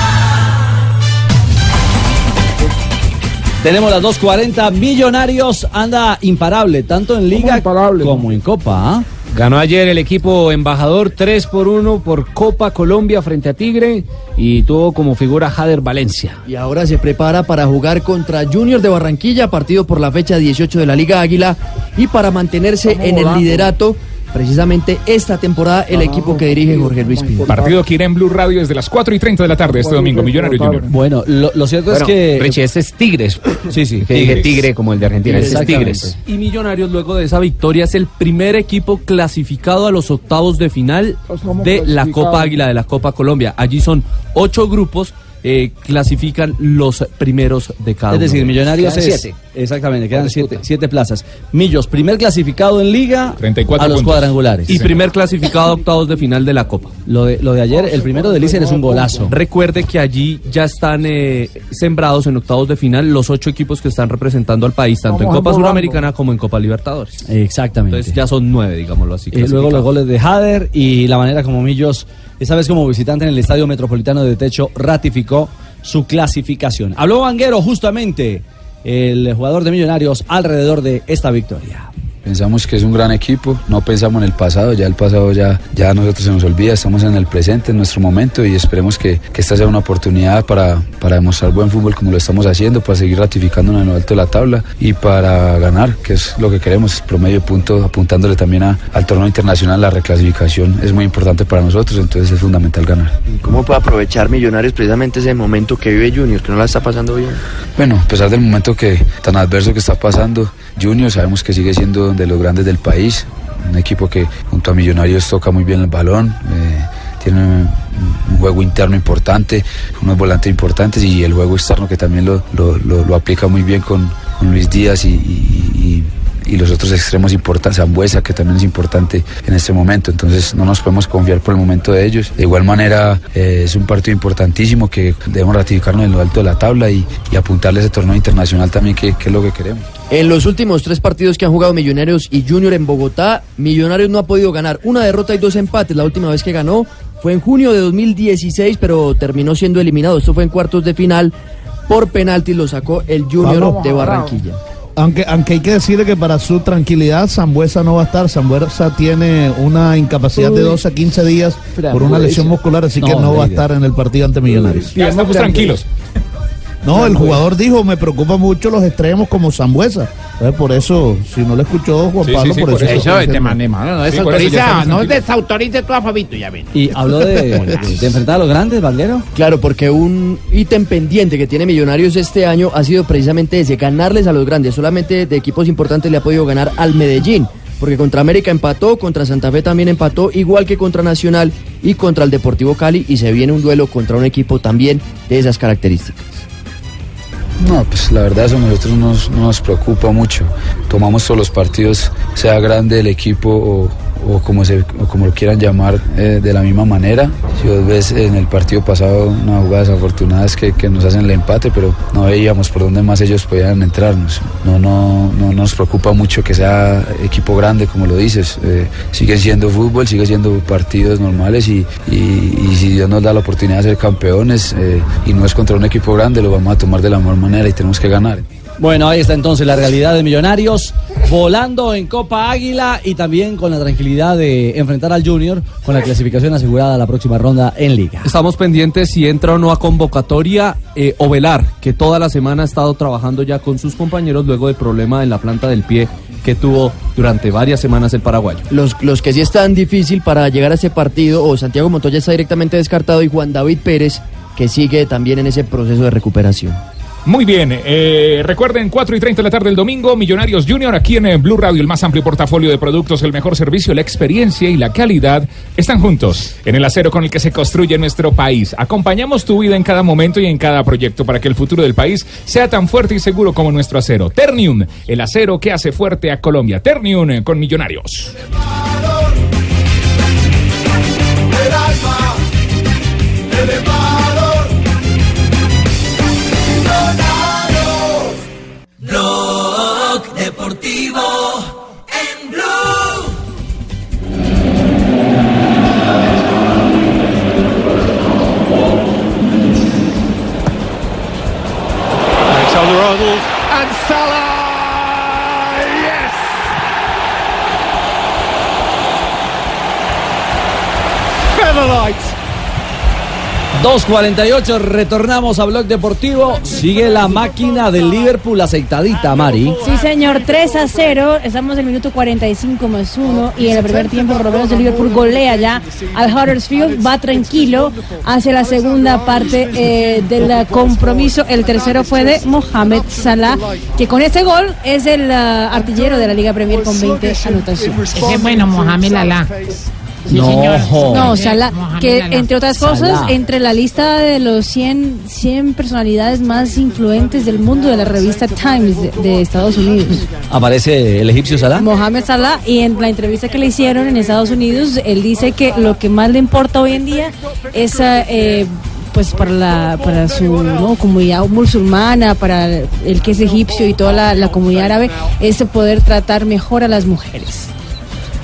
Tenemos las 2.40. Millonarios anda imparable, tanto en Liga como en Copa. ¿ah? Ganó ayer el equipo embajador 3 por 1 por Copa Colombia frente a Tigre y tuvo como figura Jader Valencia. Y ahora se prepara para jugar contra Junior de Barranquilla, partido por la fecha 18 de la Liga Águila, y para mantenerse en el liderato precisamente esta temporada el equipo que dirige Jorge Luis Pinto. Partido que irá en Blue Radio desde las 4 y 30 de la tarde este domingo. Millonario Junior. Bueno, lo, lo cierto Bueno, es que. Richie, este es Tigres. Sí, sí. Que dije Tigre como el de Argentina. Este es. Tigres. Y Millonarios, luego de esa victoria, es el primer equipo clasificado a los octavos de final de la Copa Águila, de la Copa Colombia. Allí son ocho grupos, eh, clasifican los primeros de cada Es decir, uno. Millonarios Quedan es. siete. Exactamente, quedan siete, siete plazas. Millos, primer clasificado en Liga 34 a los puntos. cuadrangulares. Y primer clasificado a octavos de final de la Copa. Lo de, lo de ayer, el primero de Lícer es un golazo. Recuerde que allí ya están eh, sembrados en octavos de final los ocho equipos que están representando al país, tanto en Copa volando. Suramericana como en Copa Libertadores. Exactamente. Entonces ya son nueve, digámoslo así. Eh, luego los goles de Hader y la manera como Millos, esta vez como visitante en el Estadio Metropolitano de Techo, ratificó su clasificación. Habló Vanguero justamente, el jugador de Millonarios, alrededor de esta victoria. Pensamos que es un gran equipo, no pensamos en el pasado, ya el pasado ya, ya a nosotros se nos olvida, estamos en el presente, en nuestro momento y esperemos que, que esta sea una oportunidad para, para demostrar buen fútbol como lo estamos haciendo, para seguir ratificándonos en lo alto de la tabla y para ganar, que es lo que queremos, promedio de puntos, apuntándole también a- al torneo internacional, la reclasificación es muy importante para nosotros, entonces es fundamental ganar. ¿Cómo puede aprovechar Millonarios precisamente ese momento que vive Junior, que no la está pasando bien? Bueno, a pesar del momento que tan adverso que está pasando, Junior sabemos que sigue siendo de los grandes del país, un equipo que junto a Millonarios toca muy bien el balón, eh, tiene un, juego interno importante, unos volantes importantes y el juego externo que también lo, lo- aplica muy bien con, Luis Díaz y- y los otros extremos importantes, Zambuesa que también es importante en este momento, entonces no nos podemos confiar por el momento de ellos. De igual manera eh, es un partido importantísimo que debemos ratificarnos en lo alto de la tabla y, y apuntarle a ese torneo internacional también que, que es lo que queremos. En los últimos tres partidos que han jugado Millonarios y Junior en Bogotá, Millonarios no ha podido ganar. Una derrota y dos empates. La última vez que ganó fue en junio de 2016, pero terminó siendo eliminado. Esto fue en cuartos de final. Por penalti lo sacó el Junior de Barranquilla. Aunque, aunque hay que decirle que para su tranquilidad, Zambuesa no va a estar. Zambuesa tiene una incapacidad de Uy. 12 a 15 días por una lesión muscular, así que No, no va a estar en el partido ante Millonarios. Ya estamos tranquilos. No, el jugador dijo, me preocupa mucho los extremos como Zambuesa. Entonces, por eso, si no le escuchó Juan sí, Pablo, sí, por, por eso. eso. Eso, este man, hermano, no desautoriza, no desautorice todo a Fabito, ya ven. Y habló de, de- de enfrentar a los grandes, Valguero. Claro, porque un ítem pendiente que tiene Millonarios este año ha sido precisamente ese, ganarles a los grandes. Solamente de equipos importantes le ha podido ganar al Medellín. porque contra América empató, contra Santa Fe también empató, igual que contra Nacional y contra el Deportivo Cali, y se viene un duelo contra un equipo también de esas características. No, pues la verdad eso a nosotros nos- no nos preocupa mucho. Tomamos todos los partidos, sea grande el equipo o, o como, se, como lo quieran llamar, eh, de la misma manera. Si vos ves en el partido pasado una jugada desafortunada es que, que nos hacen el empate, pero no veíamos por dónde más ellos podían entrarnos. No, no, no nos preocupa mucho que sea equipo grande, como lo dices. Eh, sigue siendo fútbol, sigue siendo partidos normales y, y- y si Dios nos da la oportunidad de ser campeones eh, y no es contra un equipo grande, lo vamos a tomar de la mejor manera y tenemos que ganar. Bueno, ahí está entonces la realidad de Millonarios, volando en Copa Águila y también con la tranquilidad de enfrentar al Junior con la clasificación asegurada a la próxima ronda en Liga. Estamos pendientes si entra o no a convocatoria eh, Ovelar, que toda la semana ha estado trabajando ya con sus compañeros luego del problema en la planta del pie que tuvo durante varias semanas el paraguayo. Los, los que sí están difícil para llegar a ese partido, o Santiago Montoya está directamente descartado y Juan David Pérez, que sigue también en ese proceso de recuperación. Muy bien, eh, recuerden 4 y 30 de la tarde del domingo, Millonarios Junior, aquí en eh, Blue Radio, el más amplio portafolio de productos, el mejor servicio, la experiencia y la calidad están juntos en el acero con el que se construye nuestro país. Acompañamos tu vida en cada momento y en cada proyecto para que el futuro del país sea tan fuerte y seguro como nuestro acero. Ternium, el acero que hace fuerte a Colombia. Ternium eh, con Millonarios. El alma, elevador. And Salah. Yes. Featherlight. 2.48, retornamos a Blog Deportivo. Sigue la máquina del Liverpool aceitadita, Mari. Sí, señor, 3 a 0. Estamos en el minuto 45 más 1. Y en el primer tiempo, por lo menos, el Liverpool golea ya al Huddersfield. Va tranquilo hacia la segunda parte eh, del compromiso. El tercero fue de Mohamed Salah, que con este gol es el ah, artillero de la Liga Premier con 20 anotaciones. Ese es bueno, Mohamed No, No, Salah, que entre otras cosas, Salah. entre la lista de los 100, 100 personalidades más influentes del mundo de la revista Times de, de Estados Unidos. Aparece el egipcio Salah. Mohamed Salah y en la entrevista que le hicieron en Estados Unidos, él dice que lo que más le importa hoy en día es eh, pues para la para su ¿no? comunidad musulmana, para el que es egipcio y toda la, la comunidad árabe, es poder tratar mejor a las mujeres.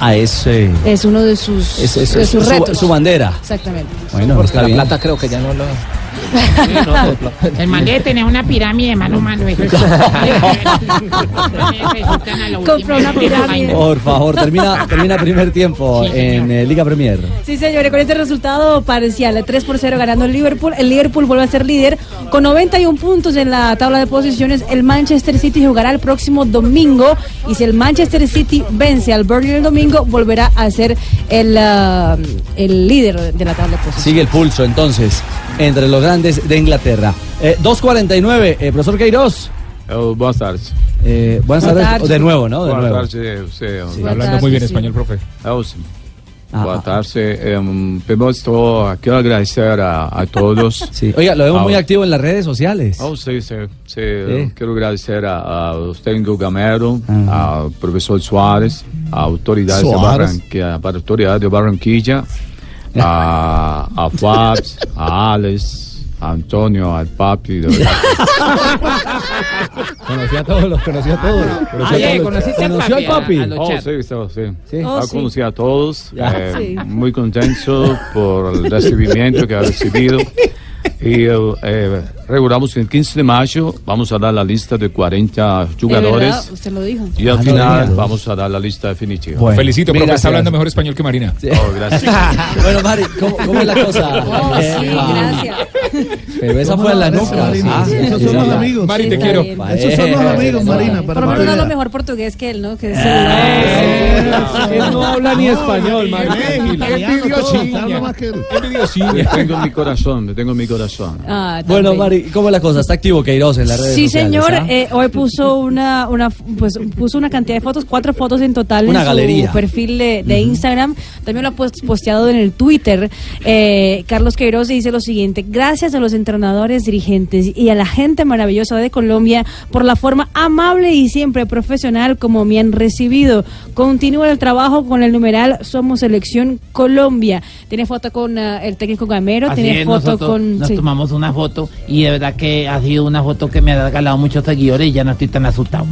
Ah, es, eh, Es uno de sus, es- es- de sus su, retos. su bandera. Exactamente. Bueno, Porque está la bien. plata creo que ya no lo... El man debe tener una pirámide, mano, mano. Compró una pirámide. Por favor, termina, termina primer tiempo en eh, Liga Premier. Sí, señores, con este resultado parcial, 3 por 0 ganando el Liverpool. El Liverpool vuelve a ser líder con 91 puntos en la tabla de posiciones. El Manchester City jugará el próximo domingo y si el Manchester City vence al Burnley el domingo, volverá a ser el, ah, el líder de la tabla de posiciones. Sigue el pulso entonces entre los grandes de Inglaterra. Eh, 2.49, eh, profesor Queiroz. Oh, buenas tardes. Eh, buenas Buenas tardes. tardes. De nuevo, ¿no? De Buenas nuevo. tardes. sí, Sí. Boa Hablando tarde, muy bien sí. español, profe. Oh, sim. Boa tarde. Um, primeiro estou quiero agradecer a, a todos. Sí. Oiga, lo vemos Ah, muy activo en las redes sociales. Oh, sí, sí, sí. Sí. Quero agradecer a, a os técnicos Gamero, Ah. ao professor Soares, a autoridades de Soares. Barranquilla, a autoridade de Barranquilla, a, a Fabs, a Alex, a Antonio, al Papi. de- Conocí a todos, los conocí a todos. Conocí a Oye, todos. ¿conociste al papi? papi. A- a los Oh, sí, sí, sí. Sí. Oh, Ah, sí. conocí a todos, eh, Sí. muy contento por el recibimiento que ha recibido. Y eh, eh, regulamos que el 15 de mayo vamos a dar la lista de 40 De jugadores verdad, usted lo dijo. y al Ah, final vamos a dar la lista definitiva. Bueno, Felicito, profe, está hablando mejor español que Marina. Oh, gracias. bueno, Mari, ¿cómo, cómo es la cosa? Oh, Eh, sí, ah, gracias. Pero esa fue la nuca. Marina. Ah, Esos son los amigos. Mari, te quiero. Esos son los amigos, Marina. Por Para lo menos hablo vea. mejor portugués que él, ¿no? Que es Él no habla ni español, Mari. Habla más que él. Te tengo en mi corazón, te tengo en mi corazón. Ah, Bueno. Mari, ¿Y cómo es la cosa? ¿Está activo Queiroz en las redes Sí, sociales? señor. ah? eh, hoy puso una, una, pues puso una cantidad de fotos, cuatro fotos en total Una en galería. su perfil de, de Instagram. También lo ha posteado en el Twitter. Eh, Carlos Queiroz dice lo siguiente: Gracias a los entrenadores, dirigentes y a la gente maravillosa de Colombia por la forma amable y siempre profesional como me han recibido. Continúa el trabajo con el numeral Somos Selección Colombia. Tiene foto con ah, el técnico Gamero, Así tiene es, foto nosotros con. Nos sí. tomamos una foto y de verdad que ha sido una foto que me ha regalado muchos seguidores y ya no estoy tan asustado.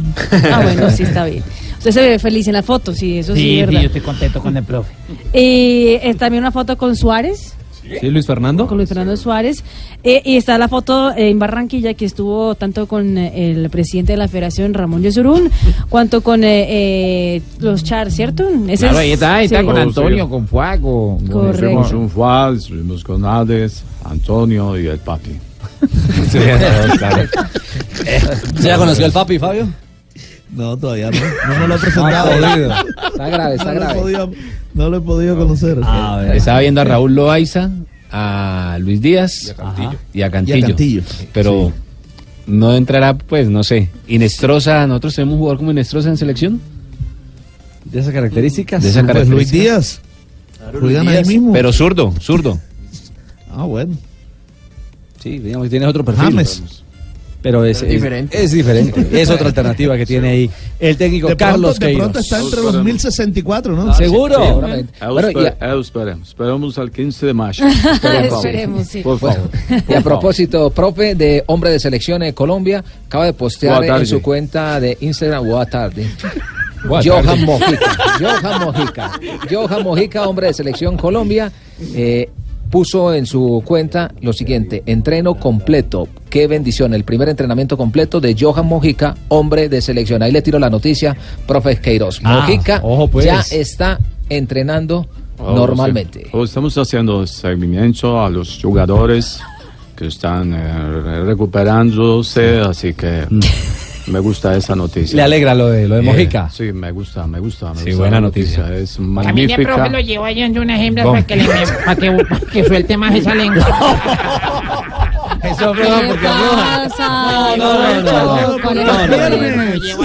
Ah, bueno, sí, está bien. Usted se ve feliz en la foto, sí, eso sí, sí, es sí, verdad. yo estoy contento con el profe. Y eh, también una foto con Suárez, Sí, Luis Fernando. con Luis Fernando Suárez. Eh, y está la foto en Barranquilla que estuvo tanto con eh, el presidente de la federación, Ramón Yesurún, cuanto con eh, eh, los Char, ¿cierto? Ese Claro, ahí está, ahí está sí. con Antonio, con Fuego. con- Correcto. Fuad, fuimos con Hades, Antonio y el papi. ¿Se ya conoció al papi, Fabio? No, todavía no. No me lo he presentado. Ah, jodido. Está grave, está no Lo he grave. podido, no lo he podido conocer. Estaba viendo a Raúl Loaiza, a Luis Díaz y a Cantillo. Y a Cantillo. Pero no entrará, pues, no sé. Inestrosa, nosotros tenemos un jugador como Inestrosa en selección. ¿De esas características? De esas Pues Luis características. Díaz. Juegan ahí mismo. Pero zurdo, zurdo. Ah, bueno. Sí, digamos que tienes otro perfil. James. Pero es, es diferente. Es diferente. Es otra alternativa que tiene ahí el técnico De pronto, Carlos de Queiroz. pronto está entre los 1064, ¿no? ¿Seguro? Seguramente. Eh, Bueno, y a- esperemos, esperemos al 15 de mayo. Esperemos, sí. Por favor. Y a propósito, profe de hombre de selección en Colombia, acaba de postear en su cuenta de Instagram, buenas tardes. Buenas Johan. Mojica, Johan Mojica, Johan Mojica, hombre de selección Colombia, eh, puso en su cuenta lo siguiente, entreno completo, qué bendición, el primer entrenamiento completo de Johan Mojica, hombre de selección. Ahí le tiro la noticia, profe Queiroz. Ah, Mojica pues. ya está entrenando Oh, normalmente. sí. Oh, estamos haciendo seguimiento a los jugadores que están eh, recuperándose, así que me gusta esa noticia. Le alegra lo de, lo de Eh, Mojica. sí, me gusta, me gusta. Me Sí, gusta buena noticia. Es A mí el magnífica. profe lo llevó allá en unas hembras para que, le, para, que, para que suelte más esa lengua.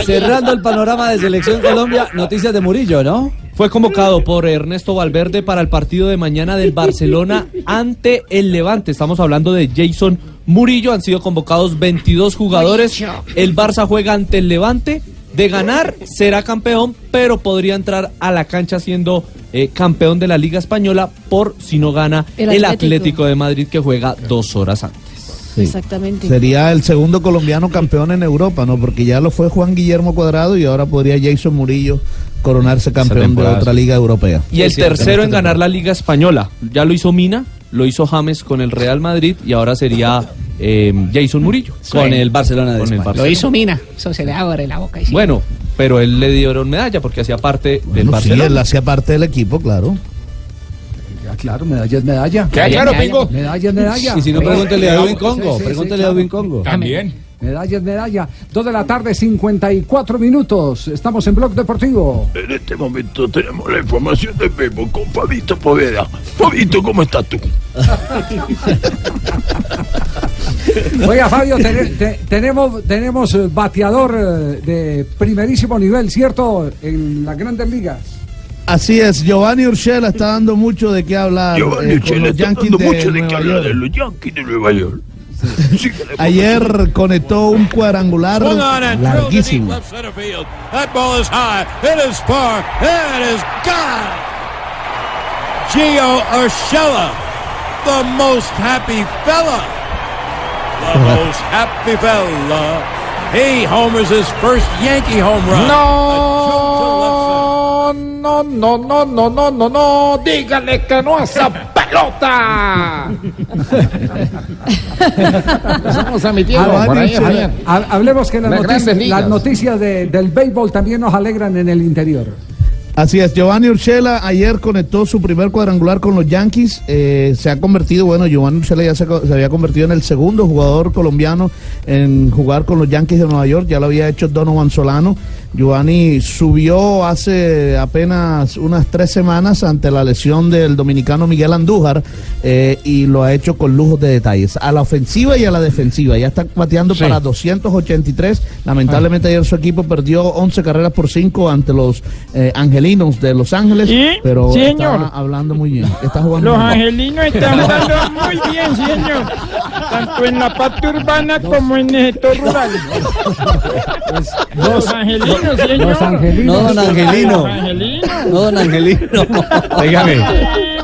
Cerrando el panorama de Selección Colombia, noticias de Murillo, ¿no? Fue convocado por Ernesto Valverde para el partido de mañana del Barcelona ante el Levante. Estamos hablando de Jason Murillo. Han sido convocados 22 jugadores. El Barça juega ante el Levante. De ganar, será campeón, pero podría entrar a la cancha siendo eh, campeón de la Liga Española por si no gana El el, Atlético. Atlético de Madrid que juega dos horas antes. Exactamente. Sería el segundo colombiano campeón en Europa, ¿no? Porque ya lo fue Juan Guillermo Cuadrado y ahora podría Jason Murillo coronarse campeón de otra liga europea. Y el tercero en esta ganar la Liga Española. Ya lo hizo Mina, lo hizo James con el Real Madrid y ahora sería eh, Jason Murillo. Con el Barcelona de Con el. Barcelona. Lo hizo Mina. Eso se le abre la boca. y sí. Bueno, pero él le dieron medalla porque hacía parte del Bueno, sí, Barcelona. él hacía parte del equipo, claro. Ya, claro, medalla es medalla. ¿Queda claro, Pingo? Medalla es medalla. Y si no, pregúntele a Edwin Congo. sí, Pregúntele sí, a Edwin. Congo. También. Medalla es medalla. Dos de la tarde, 54 minutos. Estamos en Blog Deportivo. En este momento tenemos la información de Memo con Fabito Poveda. Fabito, ¿cómo estás tú? Oiga, Fabio, tene- te- tenemos, tenemos eh, bateador eh, de primerísimo nivel, ¿cierto? En las grandes ligas. Así es, Giovanni Urshela está dando mucho de qué hablar. Giovanni eh, Urshela los está Yankees dando de mucho de qué hablar de los Yankees de Nueva York. Ayer conectó un cuadrangular larguísimo. left center field. That ball is high. It is far. It is gone. Gio Urshela, the most happy fella. The most happy fella. He homers his first Yankee home run. No, no, no, no, no, no, no, no. Dígale que no a esa pelota. Por ahí, Urshela. Javier. Ha- Hablemos que las, Las noticias, grandes ligas. las noticias de- del béisbol también nos alegran en el interior. Así es, Giovanni Urshela ayer conectó su primer cuadrangular con los Yankees. eh, se ha convertido, bueno, Giovanni Urshela ya se había convertido en el segundo jugador colombiano en jugar con los Yankees de Nueva York. Ya lo había hecho Donovan Solano. Giovanni subió hace apenas unas tres semanas ante la lesión del dominicano Miguel Andújar eh, y lo ha hecho con lujos de detalles. A la ofensiva y a la defensiva. Ya está bateando para 283. Lamentablemente ayer su equipo perdió 11 carreras por 5 ante los eh, angelinos de Los Ángeles. Pero Sí, está señor. hablando muy bien. Está jugando Los muy bien. angelinos están jugando muy bien, señor. Tanto en la parte urbana como en el sector rural. Los angelinos, señor. Los angelinos. No, don Angelino. Los angelinos. No, don Angelino. Dígame.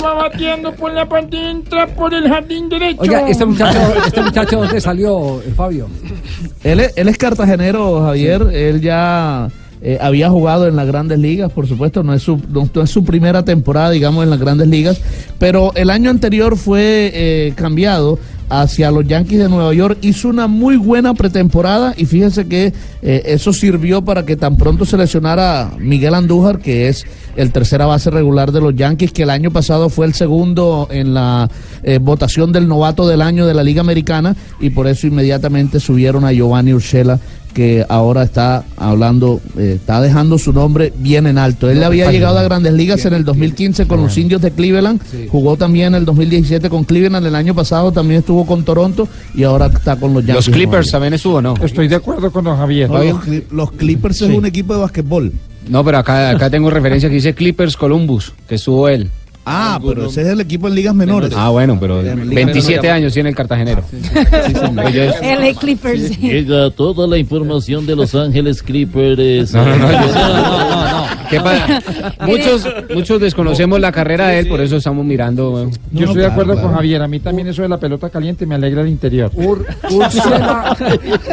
Va batiendo por la parte, entra por el jardín derecho. Oiga, este muchacho, este muchacho, ¿dónde salió, eh, Fabio? Él es, él es cartagenero, Javier. Él ya eh, había jugado en las grandes ligas, por supuesto. No es, su, no, no es su primera temporada, digamos, en las grandes ligas. Pero el año anterior fue eh, cambiado hacia los Yankees de Nueva York. Hizo una muy buena pretemporada y fíjese que eh, eso sirvió para que tan pronto seleccionara Miguel Andújar, que es el tercera base regular de los Yankees, que el año pasado fue el segundo en la eh, votación del novato del año de la Liga Americana y por eso inmediatamente subieron a Giovanni Urshela que ahora está hablando, eh, está dejando su nombre bien en alto. Él No, había llegado a grandes ligas en el 2015 con los indios de Cleveland, jugó también en el 2017 con Cleveland, el año pasado también estuvo con Toronto y ahora está con los Yankees. Los Clippers también estuvo, ¿no? Estoy de acuerdo con don Javier. No, los, Cli- los Clippers es un equipo de basquetbol. No, pero acá, acá tengo referencia que dice Clippers Columbus, que estuvo él. Ah, pero ese es el equipo en ligas menores. Ah, bueno, pero En ligas 27 menores. años tiene el cartagenero. LA Clippers. Llega toda la información de Los Ángeles Clippers. No, no, no, no, ¿Qué pasa? Muchos, muchos desconocemos la carrera de él, por eso estamos mirando. eh. Yo estoy de acuerdo con Javier. A mí también eso de la pelota caliente me alegra el interior. Urshela,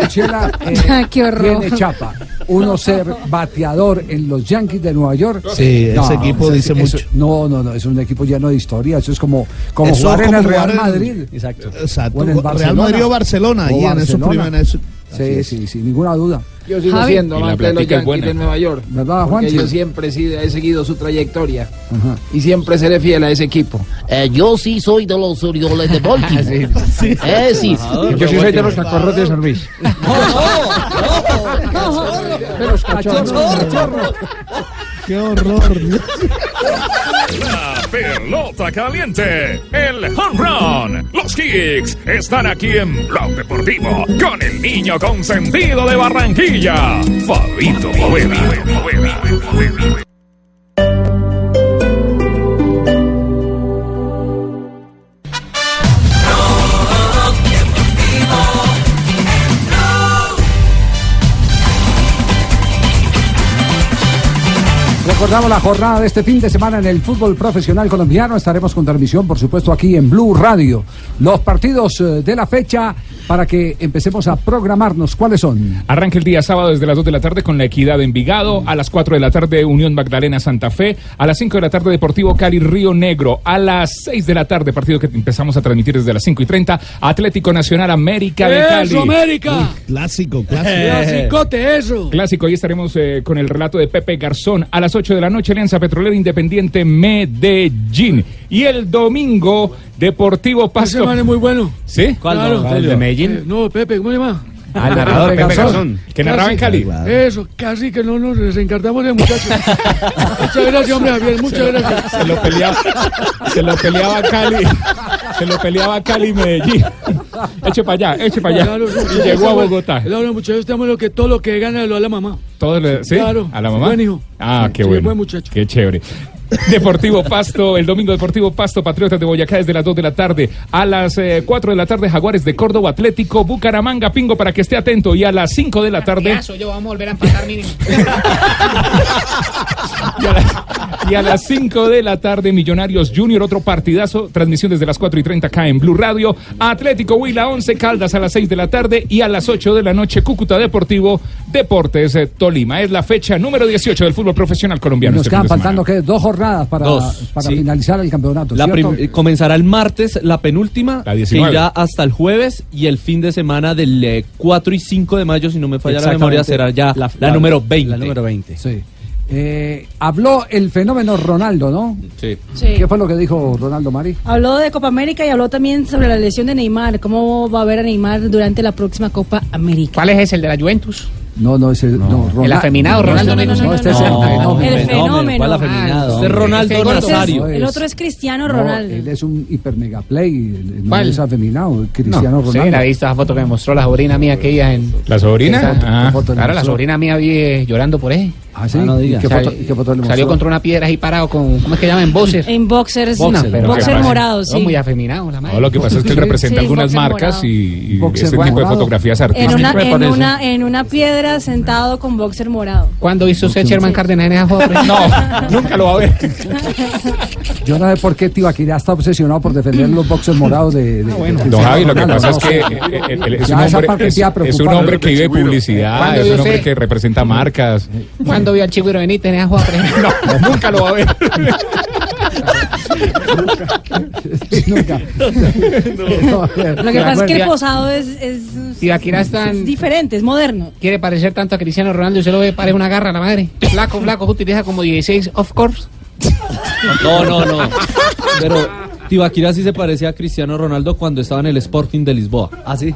Urshela, eh, Qué horror. tiene chapa. Uno ser bateador en los Yankees de Nueva York. Sí, ese equipo eso- dice eso- mucho. No, no, no, es un equipo lleno de historia. Eso es como, como Eso jugar en el Real en- Madrid. Exacto. Exacto. O en el Real Barcelona. Madrid o Barcelona, O ahí en esos Barcelona. primeros- Así Sí, es. sí, sin ninguna duda. Yo sigo Javi. siendo amante de los Yankees de Nueva York. ¿Verdad, Porque Juanchi? yo siempre he, seguido su trayectoria. Y siempre seré fiel a ese equipo. Eh, yo sí soy de los Orioles de Baltimore. Eh, sí. Yo sí soy de los cachorros de San Luis. De los cachorros. Qué horror. pelota caliente, el home run, los kicks están aquí en Blog Deportivo con el niño consentido de Barranquilla, Fabito Poveda. Recordamos la jornada de este fin de semana en el fútbol profesional colombiano. Estaremos con transmisión, por supuesto, aquí en Blue Radio. Los partidos eh, de la fecha para que empecemos a programarnos. ¿Cuáles son? Arranca el día sábado desde las 2 de la tarde con la Equidad de Envigado, a las 4 de la tarde Unión Magdalena Santa Fe, a las 5 de la tarde Deportivo Cali Río Negro, a las 6 de la tarde, partido que empezamos a transmitir desde las 5 y 30, Atlético Nacional América de Cali. ¡Eso, América! Clásico, Clasicote, eso. Clásico, hoy estaremos eh, con el relato de Pepe Garzón. A las 8 de la noche, Alianza Petrolera Independiente Medellín. Y el domingo, Deportivo Pasto. Ese man es muy bueno. ¿Sí? Claro. ¿El de Medellín? Eh, no, Pepe, ¿cómo se llama? Ah, el narrador Pepe Garzón, que narraba en Cali. Eso, casi que no nos desencartamos de muchachos. muchas gracias, hombre, Javier, muchas gracias. Se lo peleaba, se lo peleaba Cali, se lo peleaba Cali y Medellín. Eche para allá, eche para allá. Claro, sí, y llegó a Bogotá. Claro, muchachos, estamos lo que todo lo que gana lo da la mamá. Todo le- ¿sí? Claro. ¿A la mamá? Buen hijo. Ah, qué Sí, bueno. buen muchacho. Qué chévere. Deportivo Pasto, el domingo Deportivo Pasto, Patriotas de Boyacá desde las 2 de la tarde. A las eh, 4 de la tarde, Jaguares de Córdoba, Atlético, Bucaramanga, Pingo, para que esté atento. Y a las 5 de la tarde, yo vamos a volver a empatar mínimo. y a, las, y a las 5 de la tarde, Millonarios Junior, otro partidazo. Transmisión desde las 4 y 30 acá en Blue Radio. Atlético Huila 11, Caldas a las 6 de la tarde. Y a las 8 de la noche, Cúcuta Deportivo, Deportes eh, Tolima. Es la fecha número 18 del fútbol profesional colombiano. Nos este quedan faltando ¿qué? dos jornadas para, Dos, para sí. finalizar el campeonato. La comenzará el martes la penúltima, que 19. irá hasta el jueves y el fin de semana del eh, 4 y 5 de mayo, si no me falla la memoria, será ya la, número 20. La número 20. Sí. Eh, habló el fenómeno Ronaldo, ¿no? Sí. Sí. ¿Qué fue lo que dijo Ronaldo Mari? Habló de Copa América y habló también sobre la lesión de Neymar. ¿Cómo va a ver a Neymar durante la próxima Copa América? ¿Cuál es ese, el de la Juventus? No, no, ese no, El afeminado, Ronaldo no, Nazario. no, este es el No, fenómeno. El fenómeno. ¿Cuál afeminado? Este es Ronaldo Nazario. El otro es Cristiano No, Ronaldo. él es un hiper mega play, no ¿Cuál? es afeminado, Cristiano Sí, Ronaldo. la he visto esa foto que me mostró la sobrina mía aquella en... ¿La sobrina? Esa foto, Ah. Claro, la sobrina mía vi eh, llorando por él. Ah, sí. Ah, no diga. ¿Y qué Sal- foto, y qué foto le Salió contra una piedra ahí parado con... ¿Cómo es que llama? En boxer. En boxers, Boxer, pero boxer morado, No, sí. muy afeminado la madre. No, lo que pasa es que él representa sí, algunas marcas morado. y, y ese tipo de fotografías En artísticas. una, me en, una, en una piedra sentado con boxer morado. ¿Cuándo hizo usted Sherman Cárdenas en esa foto? No, nunca lo va a ver. Yo no sé por qué Tibaquirá está obsesionado por defender los boxers morados de, de, de Don Javi, lo que pasa es No que es un hombre, que vive publicidad, ¿Cuándo es un hombre que representa marcas. ¿Cuándo vio al Chigüiro Benítez en esa foto? No, nunca lo va a ver. Nunca. Lo que pasa es que el posado es, es, es tan- es diferente, es moderno. Quiere parecer tanto a Cristiano Ronaldo y se lo ve, parece una garra la madre. Flaco, flaco, utiliza como 16 of course. No, no, no. Pero Tibaquira sí se parecía a Cristiano Ronaldo cuando estaba en el Sporting de Lisboa. Ah, sí.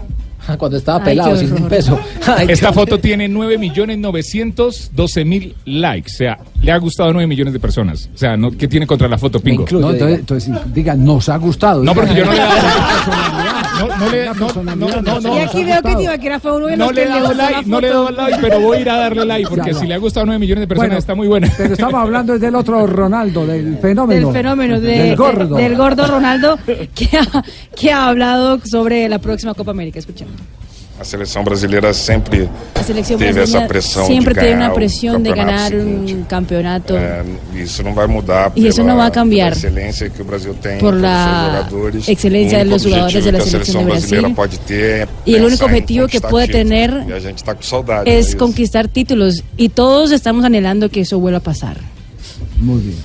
Cuando estaba Ay, pelado, sin un peso. Ay, Esta qué- foto tiene 9.912.000 likes. O sea, le ha gustado a 9 millones de personas. O sea, no, ¿qué tiene contra la foto, Pingo? No, entonces, entonces, diga, nos ha gustado. No, porque yo no le he dado No, y aquí veo que Tibaquira fue uno de los no le que dado like, no le he dado like, pero voy a ir a darle like porque si le ha gustado a 9 millones de personas está muy buena. Pero estamos hablando del otro Ronaldo, del fenómeno. Del fenómeno, de- del gordo. de- del gordo Ronaldo, que ha, que ha hablado sobre la próxima Copa América. Escuchemos. A seleção brasileira sempre La selección teve brasileña esa presión siempre de tiene ganar una presión de ganar seguinte. un campeonato É, isso não vai mudar Y eso no va a cambiar pela excelência que o Brasil tem por la excelencia de los jugadores de la a selección seleção de brasileira Brasil. pode ter Y el único objetivo que puede tener E a gente está com saudade es conquistar títulos y todos estamos anhelando que eso vuelva a pasar. Muy bien.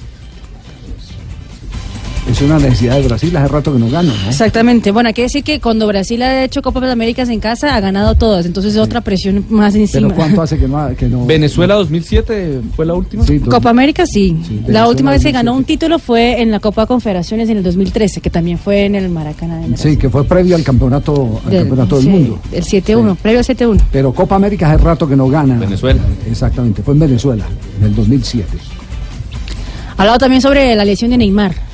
Es una necesidad de Brasil, hace rato que no gana, ¿no? Exactamente. Bueno, hay que decir que cuando Brasil ha hecho Copas de Américas en casa ha ganado todas, entonces es otra presión más encima. Pero ¿cuánto hace que no? Que no Venezuela 2007 fue la última. Sí, dos- Copa América sí. la Venezuela última vez que 2007. ganó un título fue en la Copa Confederaciones en el 2013, que también fue en el Maracaná. Brasil. Sí, que fue previo al campeonato, al Del- campeonato del sí, mundo. El 7-1, previo al 7-1. Pero Copa América hace rato que no gana. Venezuela. Exactamente, fue en Venezuela, en el 2007. Hablado también sobre la lesión de Neymar.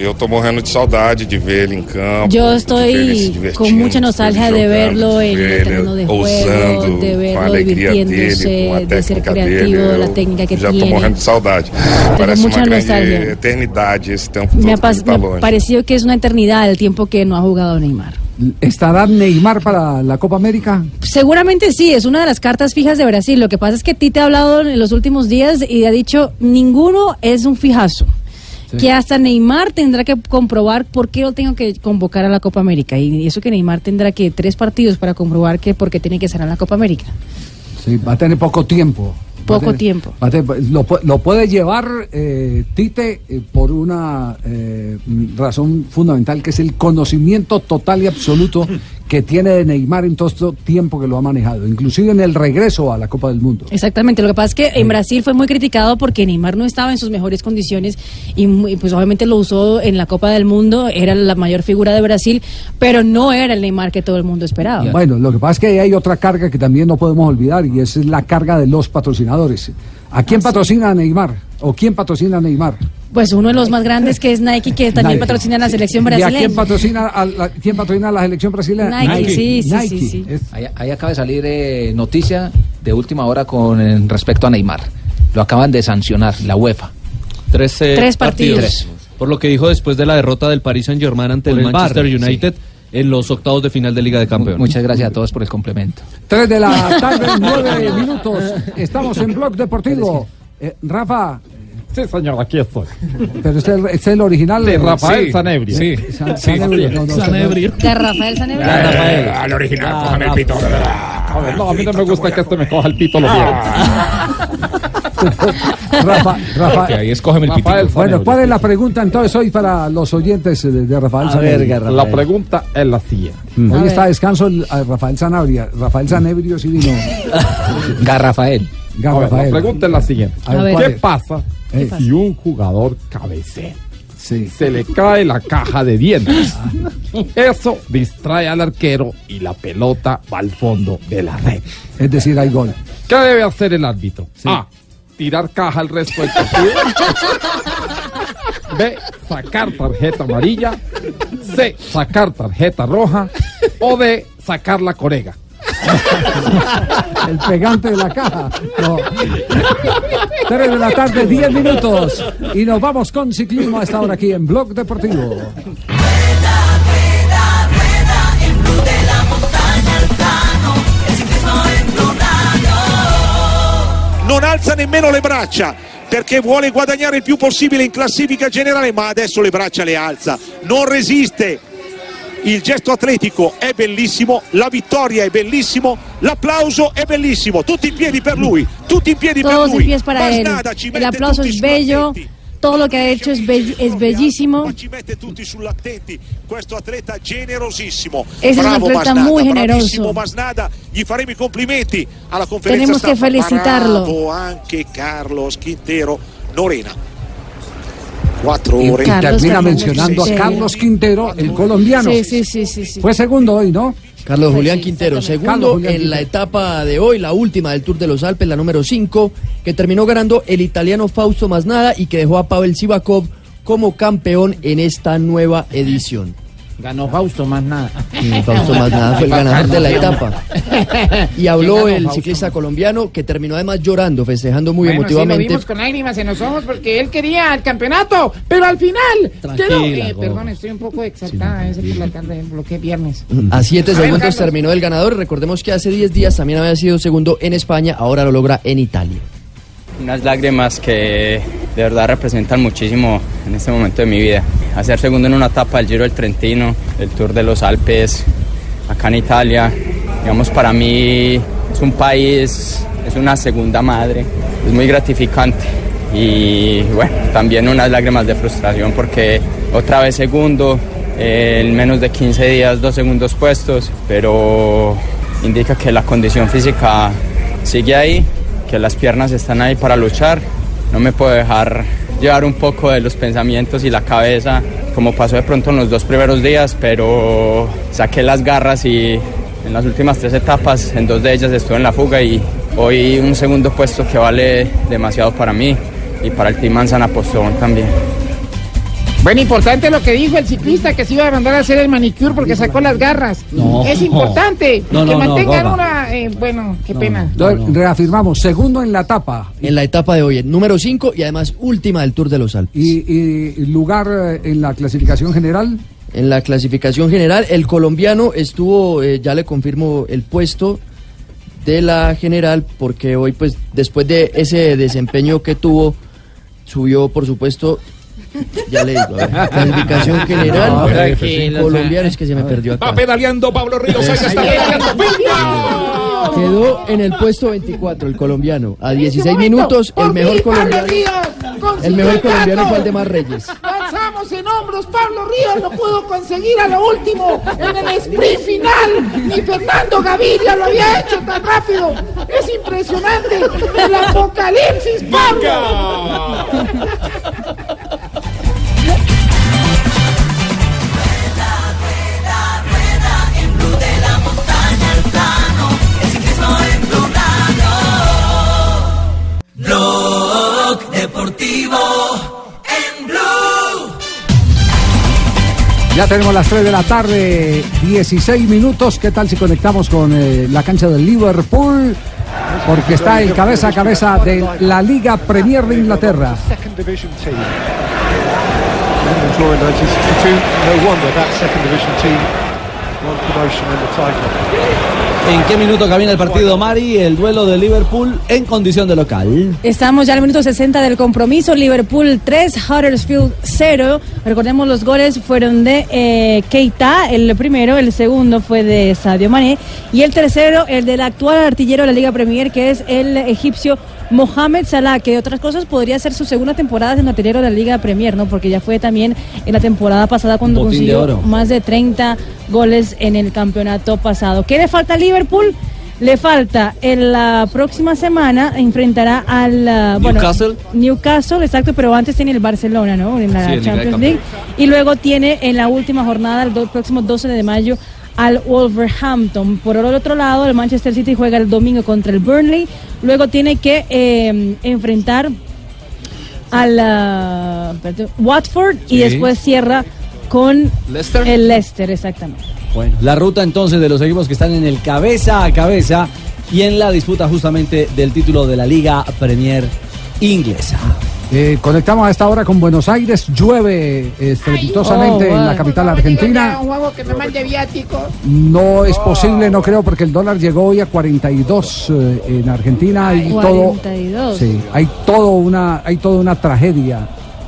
Eu tô morrendo de saudade de ver ele em campo. Yo de estoy divertindo, con mucha de nostalgia de verlo en jogando, el terreno de juego, ousando, de verlo alegria dele, divirtiéndose, de ser técnica creativo, dele. la técnica que já tô tiene. morrendo de saudade. Parece mucha grande nostalgia. eternidade esse tempo todo Me ha, me ha parecido que es una eternidad el tiempo que no ha jugado Neymar. ¿Estará Neymar para la Copa América? Seguramente sí, es una de las cartas fijas de Brasil. Lo que pasa es que Tite ha hablado en los últimos días y ha dicho ninguno es un fijazo. Sí. Que hasta Neymar tendrá que comprobar por qué lo tengo que convocar a la Copa América. Y eso que Neymar tendrá que tres partidos para comprobar que por qué tiene que estar en la Copa América. Sí, va a tener poco tiempo. A Poco tener- tiempo. a tener- lo, lo puede llevar eh, Tite eh, por una eh, razón fundamental que es el conocimiento total y absoluto que tiene de Neymar en todo este tiempo que lo ha manejado, inclusive en el regreso a la Copa del Mundo. Exactamente, lo que pasa es que en Brasil fue muy criticado porque Neymar no estaba en sus mejores condiciones y, pues obviamente lo usó en la Copa del Mundo, era la mayor figura de Brasil, pero no era el Neymar que todo el mundo esperaba. Bueno, lo que pasa es que hay otra carga que también no podemos olvidar y esa es la carga de los patrocinadores. ¿A quién patrocina a Neymar? ¿O quién patrocina a Neymar? Pues uno de los más grandes que es Nike, que también Nike. patrocina la selección ¿Y a brasileña. quién patrocina a la, quién patrocina a la selección brasileña? Nike, sí, sí, Nike. sí, sí. Es- Ahí, ahí acaba de salir eh, noticia de última hora con eh, respecto a Neymar. Lo acaban de sancionar la UEFA. Tres, eh, Tres partidos. Por lo que dijo después de la derrota del Paris Saint Germain ante Por el el Manchester United en los octavos de final de Liga de Campeones. Muchas gracias a todos por el complemento. Tres de la tarde, nueve minutos. Estamos en Blog Deportivo. Eh, Rafa. Sí, señor, aquí estoy. Pero este, es el- este es el original. De Rafael Sí. Sanebrio. Sí. San-. No, no. De Rafael Sanebrio. Eh, al original, Ah, cojan el Rafa. pito. A ver, no, a mí no me gusta que este me coja el pito lo Rafa, Rafa. Ok, ahí escógeme el Rafael. Bueno. ¿cuál es la pregunta entonces hoy para los oyentes de, de Rafael A ver, La pregunta es la siguiente. Hoy está a descanso el- a Rafael Sanabria. Rafael Sanebrio sí vino. Garrafael. A ver, la pregunta es la siguiente. A ver, ¿Qué ¿cuál es? pasa si un jugador cabecea? se le cae la caja de dientes. Eso distrae al arquero y la pelota va al fondo de la red. Es decir, hay gol. ¿Qué debe hacer el árbitro? A. Tirar caja el resto del partido. B. Sacar tarjeta amarilla. C. Sacar tarjeta roja. O D. Sacar la corega. El pegante de la caja. No. 3 de la tarde, 10 minutos. Y nos vamos con ciclismo a esta hora aquí en Blog Deportivo. non alza nemmeno le braccia perché vuole guadagnare il più possibile in classifica generale, ma adesso le braccia le alza, non resiste. Il gesto atletico è bellissimo, la vittoria è bellissimo, l'applauso è bellissimo, tutti in piedi per lui, tutti in piedi per Todos lui. en pies para él. Masnada ci El aplauso es sulla bello. Todo lo que ha hecho es, be- es bellísimo. ci mette tutti sull'attenti questo atleta generosissimo es un atleta muy generoso. Masnada gli faremo i complimenti alla conferenza Tenemos que stampa felicitarlo. bravo anche Carlos Quintero Norena quattro Y ore termina mencionando a Carlos Quintero, el colombiano. Sí, sí, sí, sí, sí. Fue segundo hoy, ¿no? Carlos Julián Quintero, segundo Julián en la etapa de hoy, la última del Tour de los Alpes, la número 5, que terminó ganando el italiano Fausto Masnada y que dejó a Pavel Sivakov como campeón en esta nueva edición. Ganó Fausto, más nada. Fausto Masnada fue el ganador de la etapa. Y habló el Fausto? ciclista colombiano que terminó además llorando, festejando muy bueno, sí, lo emotivamente. vimos con lágrimas en los ojos porque él quería el campeonato, pero al final Tranquila, quedó. Eh, perdón, estoy un poco exaltada, ese por la tarde, lo que es viernes. A 7 A ver, segundos terminó el ganador. Recordemos que hace 10 días también había sido segundo en España, ahora lo logra en Italia. Unas lágrimas que de verdad representan muchísimo en este momento de mi vida. Hacer segundo en una etapa del Giro del Trentino, el Tour de los Alpes, acá en Italia, digamos para mí es un país, es una segunda madre, es muy gratificante. Y bueno, también unas lágrimas de frustración porque otra vez segundo, en menos de 15 días, dos segundos puestos, pero indica que la condición física sigue ahí, que las piernas están ahí para luchar. No me puedo dejar llevar un poco de los pensamientos y la cabeza, como pasó de pronto en los dos primeros días, pero saqué las garras y en las últimas tres etapas, en dos de ellas estuve en la fuga y hoy un segundo puesto que vale demasiado para mí y para el Team Manzana Postobón también. Bueno, importante lo que dijo el ciclista que se iba a mandar a hacer el manicure porque sacó las garras. No. es importante No, que no, no, mantengan una. eh, bueno, qué pena. Reafirmamos, segundo en la etapa. En la etapa de hoy, el número 5 y además última del Tour de los Alpes. Y, y lugar eh, en la clasificación general. En la clasificación general, el colombiano estuvo, eh, ya le confirmo el puesto de la general, porque hoy, pues, después de ese desempeño que tuvo, subió, por supuesto, ya le digo, a ver, clasificación general, No, tranquilo, colombiano, es que se me perdió acá. Va pedaleando Pablo Ríos, ahí está pedaleando. Quedó en el puesto 24 el colombiano, a 16 minutos, el mejor colombiano. El mejor colombiano fue Aldemar Reyes. Lanzamos en hombros, Pablo Ríos lo pudo conseguir a lo último en el sprint final. Ni Fernando Gaviria lo había hecho tan rápido. Es impresionante. El apocalipsis, Pablo. Deportivo en Blue. Ya tenemos las 3 de la tarde, 16 minutos. ¿Qué tal si conectamos con eh, la cancha del Liverpool? Porque está el cabeza a cabeza de la Liga Premier de Inglaterra. Second division team. London draw in 1962. No wonder that second division team won promotion and the title. ¿En qué minuto camina el partido, Mari? El duelo de Liverpool en condición de local. Estamos ya al minuto 60 del compromiso. Liverpool 3, Huddersfield 0. Recordemos los goles fueron de eh, Keita, el primero, el segundo fue de Sadio Mané y el tercero el del actual artillero de la Liga Premier que es el egipcio Mohamed Salah, que de otras cosas podría ser su segunda temporada siendo artillero de la Liga Premier, ¿no? Porque ya fue también en la temporada pasada cuando Botín consiguió más de 30 goles en el campeonato pasado. ¿Qué le falta a Liverpool? Le falta en la próxima semana enfrentará al ah, bueno, Newcastle. Newcastle, exacto, pero antes tiene el Barcelona, ¿no? En la Sí, en Champions. League y luego tiene en la última jornada el do- próximo 12 de mayo al Wolverhampton. Por el otro lado, el Manchester City juega el domingo contra el Burnley. Luego tiene que eh, enfrentar al espérate, Watford y después cierra con el Leicester, exactamente. Bueno, la ruta entonces de los equipos que están en el cabeza a cabeza y en la disputa justamente del título de la Liga Premier Inglesa. Eh, conectamos a esta hora con Buenos Aires. Llueve estrepitosamente Oh, en la bueno. capital argentina. un juego que me mande viático. No es posible, no creo, porque el dólar llegó hoy a 42 eh, en Argentina. Hay todo, 42. sí, hay todo una, hay toda una tragedia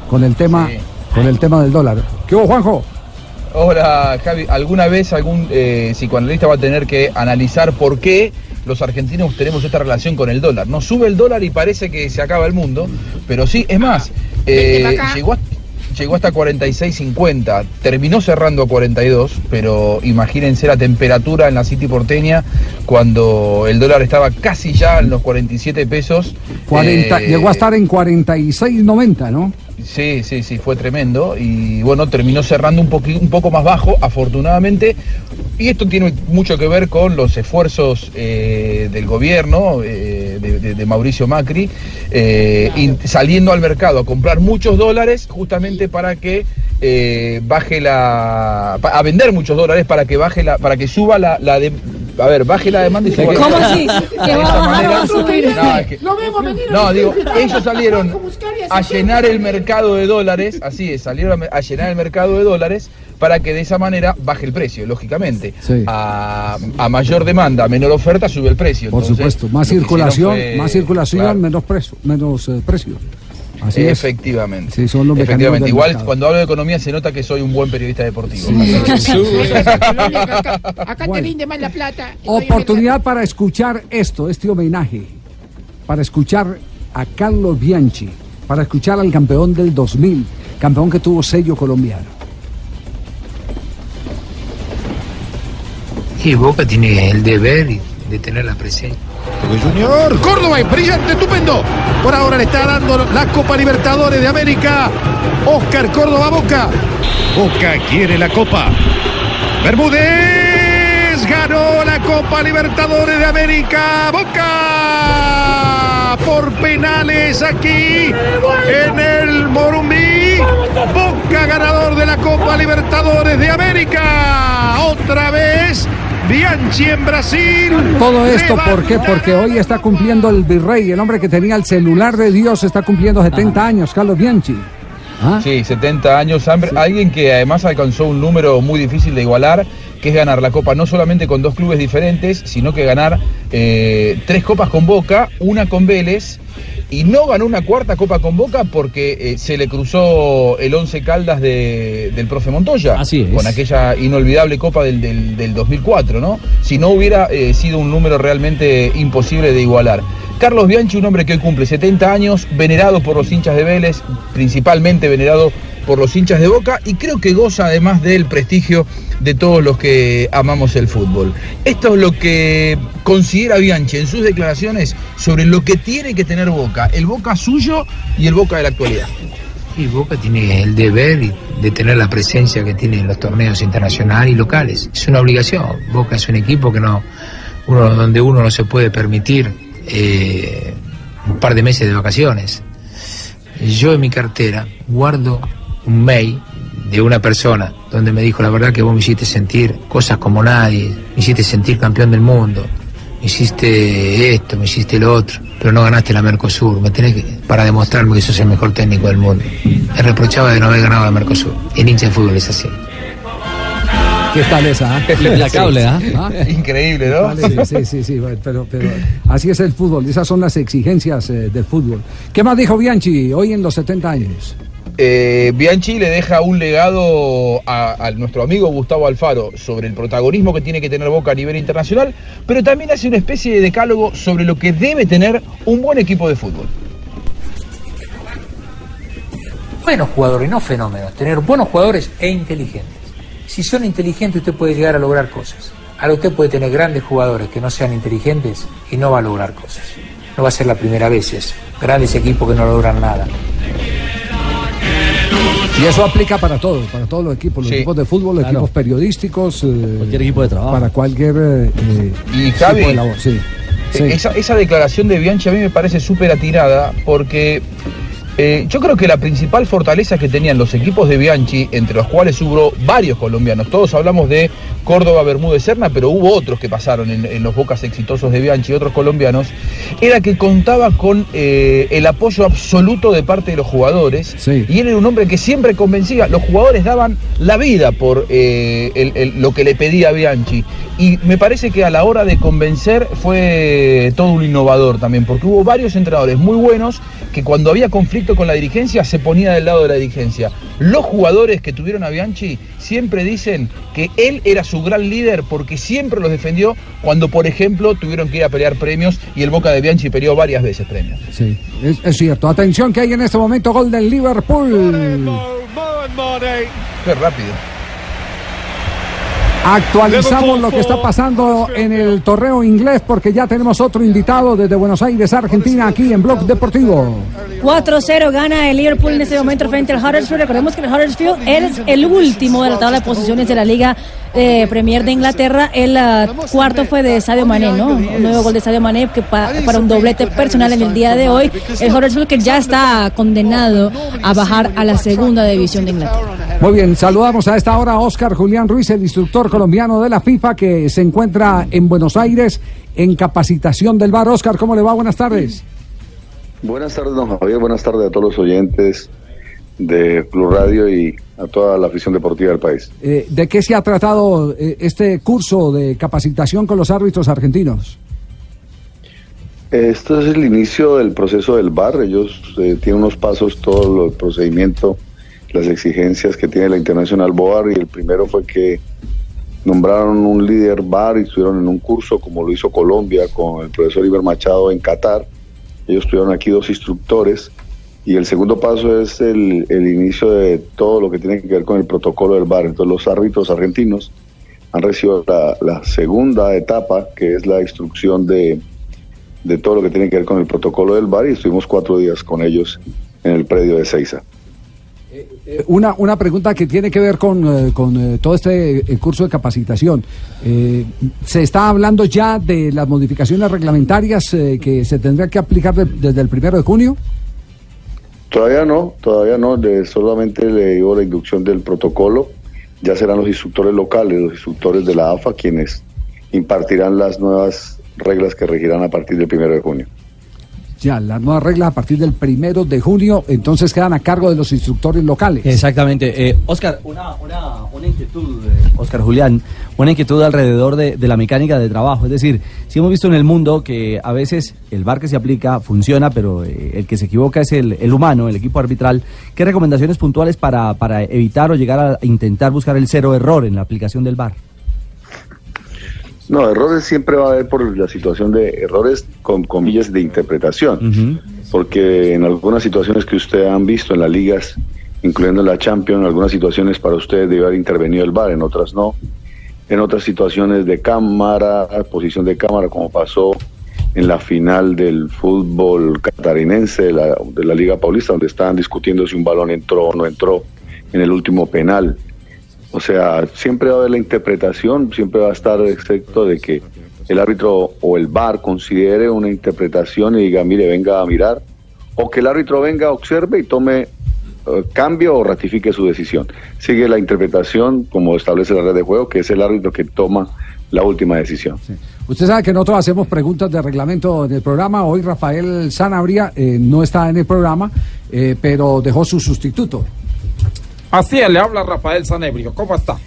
con el tema, con el tema del dólar. ¿Qué hubo, Juanjo? Hola Javi, ¿alguna vez algún eh, psicoanalista va a tener que analizar por qué los argentinos tenemos esta relación con el dólar? Nos sube el dólar y parece que se acaba el mundo, pero sí, es más, eh, Vente pa' acá. llegó, llegó hasta 46.50, terminó cerrando a 42, pero imagínense la temperatura en la City porteña cuando el dólar estaba casi ya en los 47 pesos. 40, Eh, llegó a estar en 46.90, ¿no? Sí, sí, sí, fue tremendo. Y bueno, terminó cerrando un, un poco más bajo, afortunadamente. Y esto tiene mucho que ver con los esfuerzos eh, del gobierno, eh, de, de- de Mauricio Macri, eh, saliendo al mercado a comprar muchos dólares justamente para que baje la. a vender muchos dólares para que baje la. para que suba la, la de- a ver, baje la demanda y la ¿Cómo así? ¿Que va a bajar o va a manera- subir? No, es que- Lo vemos venir. no, digo, ellos salieron a llenar el mercado de dólares, así es, salieron a, llenar el mercado de dólares para que de esa manera baje el precio, lógicamente. Sí. A, a mayor demanda, menor oferta, sube el precio. Por Entonces, supuesto, más circulación, fue- más circulación, claro, menos precio, menos eh, precio. Así es. Efectivamente. Sí, son los mecanismos Efectivamente. del Igual mercado. cuando hablo de economía se nota que soy un buen periodista deportivo. Acá, acá te rinde más la plata. Oportunidad para escuchar esto, este homenaje, para escuchar a Carlos Bianchi, para escuchar al campeón del 2000, campeón que tuvo sello colombiano. Y Boca tiene el deber de tener la presencia. Junior, Córdoba, brillante, estupendo. Por ahora le está dando la Copa Libertadores de América. Oscar Córdoba Boca. Boca quiere la Copa. Bermúdez ganó la Copa Libertadores de América. Boca por penales aquí en el Morumbí. Boca ganador de la Copa Libertadores de América. Otra vez Bianchi en Brasil. Todo esto, ¿por qué? Porque hoy está cumpliendo el virrey, el hombre que tenía el celular de Dios, está cumpliendo 70 años, Carlos Bianchi. ¿Ah? Sí, 70 años. hambre. Alguien que además alcanzó un número muy difícil de igualar, que es ganar la Copa no solamente con dos clubes diferentes, sino que ganar eh, tres copas con Boca, una con Vélez. Y no ganó una cuarta copa con Boca porque eh, se le cruzó el 11 Caldas de- del profe Montoya. Así es. Con aquella inolvidable copa del, del- del 2004, ¿no? Si no hubiera eh, sido un número realmente imposible de igualar. Carlos Bianchi, un hombre que hoy cumple 70 años, venerado por los hinchas de Vélez, principalmente venerado por los hinchas de Boca y creo que goza además del prestigio de todos los que amamos el fútbol. Esto es lo que considera Bianchi en sus declaraciones sobre lo que tiene que tener Boca, el Boca suyo y el Boca de la actualidad. Y Boca tiene el deber de tener la presencia que tiene en los torneos internacionales y locales. Es una obligación. Boca es un equipo que no, uno, donde uno no se puede permitir eh, un par de meses de vacaciones. Yo en mi cartera guardo un mail de una persona donde me dijo la verdad que vos me hiciste sentir cosas como nadie, me hiciste sentir campeón del mundo, me hiciste esto, me hiciste lo otro, pero no ganaste la Mercosur, me tenés que, para demostrarme que sos el mejor técnico del mundo. Me reprochaba de no haber ganado la Mercosur. El hincha de fútbol es así. ¿Qué tal esa? ah? Implacable, ¿ah? Increíble, ¿no? Sí, sí, sí, pero, pero así es el fútbol, esas son las exigencias eh, del fútbol. ¿Qué más dijo Bianchi hoy en los 70 años? Eh, Bianchi le deja un legado a, nuestro amigo Gustavo Alfaro sobre el protagonismo que tiene que tener Boca a nivel internacional, pero también hace una especie de decálogo sobre lo que debe tener un buen equipo de fútbol. buenos jugadores, no fenómenos, tener buenos jugadores e inteligentes. Si son inteligentes usted puede llegar a lograr cosas. Ahora usted puede tener grandes jugadores que no sean inteligentes y no va a lograr cosas. No va a ser la primera vez. Grandes equipos que no logran nada. Y eso aplica para todo, para todos los equipos, los equipos de fútbol, los Claro. equipos periodísticos. eh, Cualquier equipo de trabajo. Para cualquier eh, eh, Y tipo Javi, de labor, sí. Sí. Esa, esa declaración de Bianchi a mí me parece súper atirada porque eh, yo creo que la principal fortaleza que tenían los equipos de Bianchi, entre los cuales hubo varios colombianos, todos hablamos de Córdoba, Bermúdez, Serna, pero hubo otros que pasaron en, en los bocas exitosos de Bianchi, otros colombianos, era que contaba con eh, el apoyo absoluto de parte de los jugadores y él era un hombre que siempre convencía, los jugadores daban la vida por eh, el- el- lo que le pedía Bianchi y me parece que a la hora de convencer fue todo un innovador también, porque hubo varios entrenadores muy buenos que cuando había conflicto con la dirigencia se ponía del lado de la dirigencia. Los jugadores que tuvieron a Bianchi siempre dicen que él era su gran líder porque siempre los defendió cuando, por ejemplo, tuvieron que ir a pelear premios y el Boca de Bianchi peleó varias veces premios. Sí, es, es cierto. Atención que hay en este momento gol del Liverpool. Qué rápido. Actualizamos lo que está pasando en el torneo inglés porque ya tenemos otro invitado desde Buenos Aires, Argentina, aquí en Blog Deportivo. 4-0 gana el Liverpool en este momento frente al Huddersfield. Recordemos que el Huddersfield es el último de la tabla de posiciones de la Liga eh, Premier de Inglaterra. El ah, cuarto fue de Sadio Mané, ¿no? Un nuevo gol de Sadio Mané que pa- para un doblete personal en el día de hoy. El Huddersfield que ya está condenado a bajar a la segunda división de Inglaterra. Muy bien, saludamos a esta hora a Oscar Julián Ruiz, el instructor colombiano de la FIFA que se encuentra en Buenos Aires en capacitación del bar. Oscar, ¿cómo le va? Buenas tardes. Buenas tardes, don Javier. Buenas tardes a todos los oyentes de Blue Radio y a toda la afición deportiva del país. Eh, ¿De qué se ha tratado eh, este curso de capacitación con los árbitros argentinos? Esto es el inicio del proceso del bar. Ellos eh, tienen unos pasos, todo el procedimiento, las exigencias que tiene la Internacional BOAR y el primero fue que nombraron un líder bar y estuvieron en un curso como lo hizo Colombia con el profesor Iber Machado en Qatar. Ellos tuvieron aquí dos instructores y el segundo paso es el, el inicio de todo lo que tiene que ver con el protocolo del bar. Entonces los árbitros argentinos han recibido la, la segunda etapa, que es la instrucción de, de todo lo que tiene que ver con el protocolo del bar y estuvimos cuatro días con ellos en el predio de Seiza. Eh, Una, una pregunta que tiene que ver con, eh, con eh, todo este eh, curso de capacitación. Eh, ¿Se está hablando ya de las modificaciones reglamentarias eh, que se tendrán que aplicar de- desde el primero de junio? Todavía no, todavía no, solamente le digo la inducción del protocolo. Ya serán los instructores locales, los instructores de la AFA, quienes impartirán las nuevas reglas que regirán a partir del primero de junio. Ya, las nuevas reglas a partir del primero de junio, entonces quedan a cargo de los instructores locales. Exactamente. Eh, Oscar, una, una, una inquietud, eh, Oscar Julián, una inquietud alrededor de, de la mecánica de trabajo. Es decir, si hemos visto en el mundo que a veces el bar que se aplica funciona, pero eh, el que se equivoca es el, el humano, el equipo arbitral. ¿Qué recomendaciones puntuales para, para evitar o llegar a intentar buscar el cero error en la aplicación del bar? No, errores siempre va a haber por la situación de errores con comillas de interpretación, porque en algunas situaciones que ustedes han visto en las ligas, incluyendo en la Champions, en algunas situaciones para ustedes debe haber intervenido el VAR, en otras no. En otras situaciones de cámara, posición de cámara, como pasó en la final del fútbol catarinense de la, de la Liga Paulista, donde estaban discutiendo si un balón entró o no entró en el último penal. O sea, siempre va a haber la interpretación, siempre va a estar excepto de que el árbitro o el VAR considere una interpretación y diga, mire, venga a mirar, o que el árbitro venga, observe y tome eh, cambio o ratifique su decisión. Sigue la interpretación como establece la red de juego, que es el árbitro que toma la última decisión. Usted sabe que nosotros hacemos preguntas de reglamento en el programa. Hoy Rafael Sanabria eh, no está en el programa, eh, pero dejó su sustituto. Así es, le habla Rafael Sanebrio. ¿Cómo está?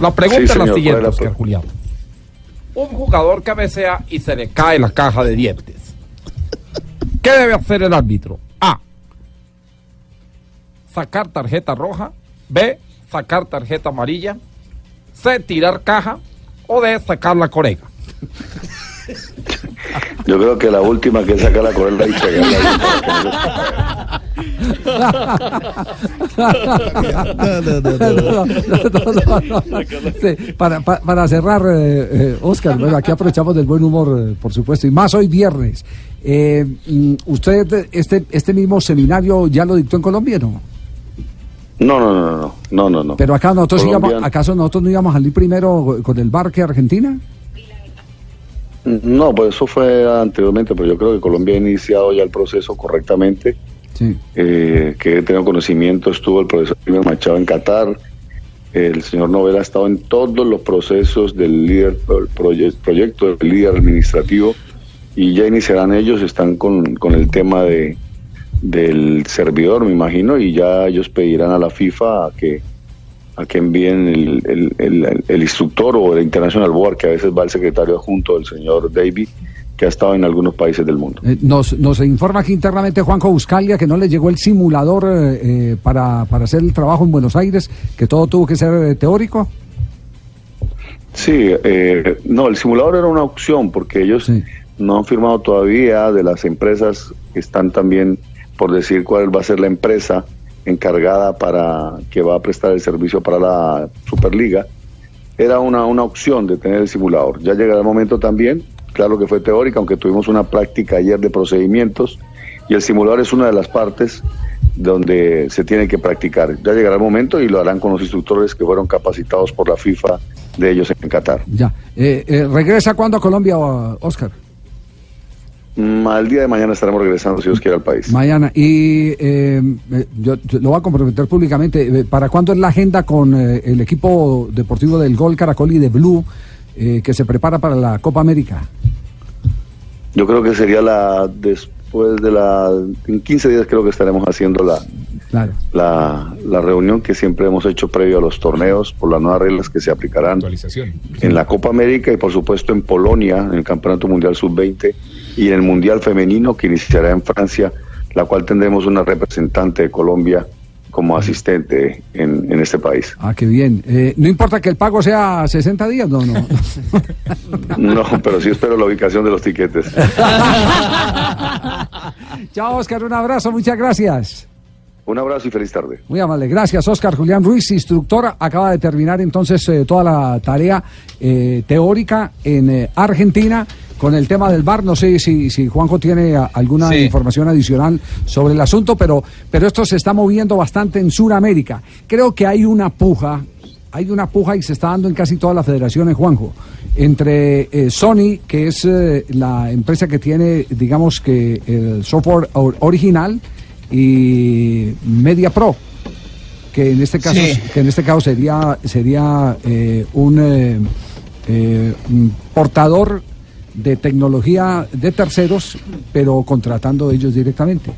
La pregunta Sí, es la siguiente, ¿cuál es la Oscar Julián. Un jugador cabecea y se le cae la caja de dientes. ¿Qué debe hacer el árbitro? A. Sacar tarjeta roja. B. Sacar tarjeta amarilla. C. Tirar caja. O D. Sacar la corega. Yo creo que la última que saca la correa y pegarla para cerrar, eh, eh, Oscar, bueno, aquí aprovechamos del buen humor, eh, por supuesto, y más hoy viernes. Eh, mm, ¿Usted este, este mismo seminario ya lo dictó en Colombia, no? No, no, no, no, no, no, no. Pero acá nosotros íbamos, ¿acaso nosotros no íbamos a salir primero con el bar que Argentina? No, pues eso fue anteriormente, pero yo creo que Colombia ha iniciado ya el proceso correctamente. Sí. Eh, que he tenido conocimiento, estuvo el profesor Machado en Qatar, el señor Novela ha estado en todos los procesos del líder proye- proyecto del líder administrativo y ya iniciarán ellos, están con, con el tema de del servidor, me imagino, y ya ellos pedirán a la FIFA a que a que envíen el, el- el- el instructor o el International Board, que a veces va el secretario adjunto, el señor Davy, que ha estado en algunos países del mundo. Eh, nos, nos informa aquí internamente Juanjo Buscalia que no le llegó el simulador eh, eh, para, para hacer el trabajo en Buenos Aires, que todo tuvo que ser eh, teórico. Sí, eh, no, el simulador era una opción porque ellos no han firmado todavía de las empresas que están también por decir cuál va a ser la empresa encargada para que va a prestar el servicio para la Superliga. Era una, una opción de tener el simulador. Ya llegará el momento también, claro que fue teórica, aunque tuvimos una práctica ayer de procedimientos y el simulador es una de las partes donde se tiene que practicar. Ya llegará el momento y lo harán con los instructores que fueron capacitados por la FIFA de ellos en Qatar. Ya. Eh, eh, ¿Regresa cuándo a Colombia, Oscar? Al día de mañana estaremos regresando, si Dios quiere, al país. Mañana. Y eh, eh, yo, yo lo voy a comprometer públicamente. eh, ¿Para cuándo es la agenda con eh, el equipo deportivo del Gol Caracol y de Blue eh, que se prepara para la Copa América? Yo creo que sería la después de la... En 15 días creo que estaremos haciendo la, Claro. la, la reunión que siempre hemos hecho previo a los torneos por las nuevas reglas que se aplicarán en la Copa América y por supuesto en Polonia, en el Campeonato Mundial Sub-20 y en el Mundial Femenino que iniciará en Francia, la cual tendremos una representante de Colombia como asistente en, en este país. Ah, qué bien. Eh, no importa que el pago sea 60 días, no, no. No, pero sí espero la ubicación de los tiquetes. Chao, Oscar, un abrazo, muchas gracias. Un abrazo y feliz tarde. Muy amable, gracias Oscar Julián Ruiz, instructor. Acaba de terminar entonces eh, toda la tarea eh, teórica en eh, Argentina con el tema del bar. No sé si, si Juanjo tiene alguna Sí. información adicional sobre el asunto, pero, pero esto se está moviendo bastante en Sudamérica. Creo que hay una puja, hay una puja y se está dando en casi todas las federaciones, Juanjo, entre eh, Sony, que es eh, la empresa que tiene, digamos que el software or- original, y Media Pro que en este caso Sí. que en este caso sería sería eh, un, eh, eh, un portador de tecnología de terceros pero contratando ellos directamente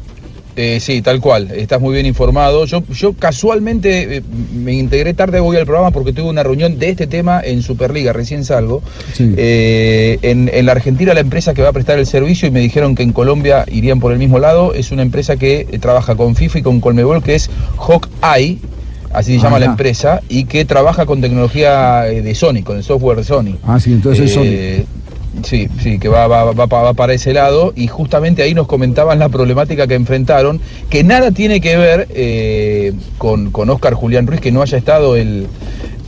Eh, sí, tal cual, estás muy bien informado. Yo, yo casualmente eh, me integré tarde hoy al programa porque tuve una reunión de este tema en Superliga, recién salgo. Eh, en, en la Argentina la empresa que va a prestar el servicio y me dijeron que en Colombia irían por el mismo lado, es una empresa que eh, trabaja con FIFA y con Colmebol, que es Hawkeye, así se llama la Ajá. empresa, y que trabaja con tecnología de Sony, con el software de Sony. ah sí entonces es Eh, Sí, sí, que va, va, va, pa- va para ese lado y justamente ahí nos comentaban la problemática que enfrentaron, que nada tiene que ver eh, con, con Oscar Julián Ruiz, que no haya estado el,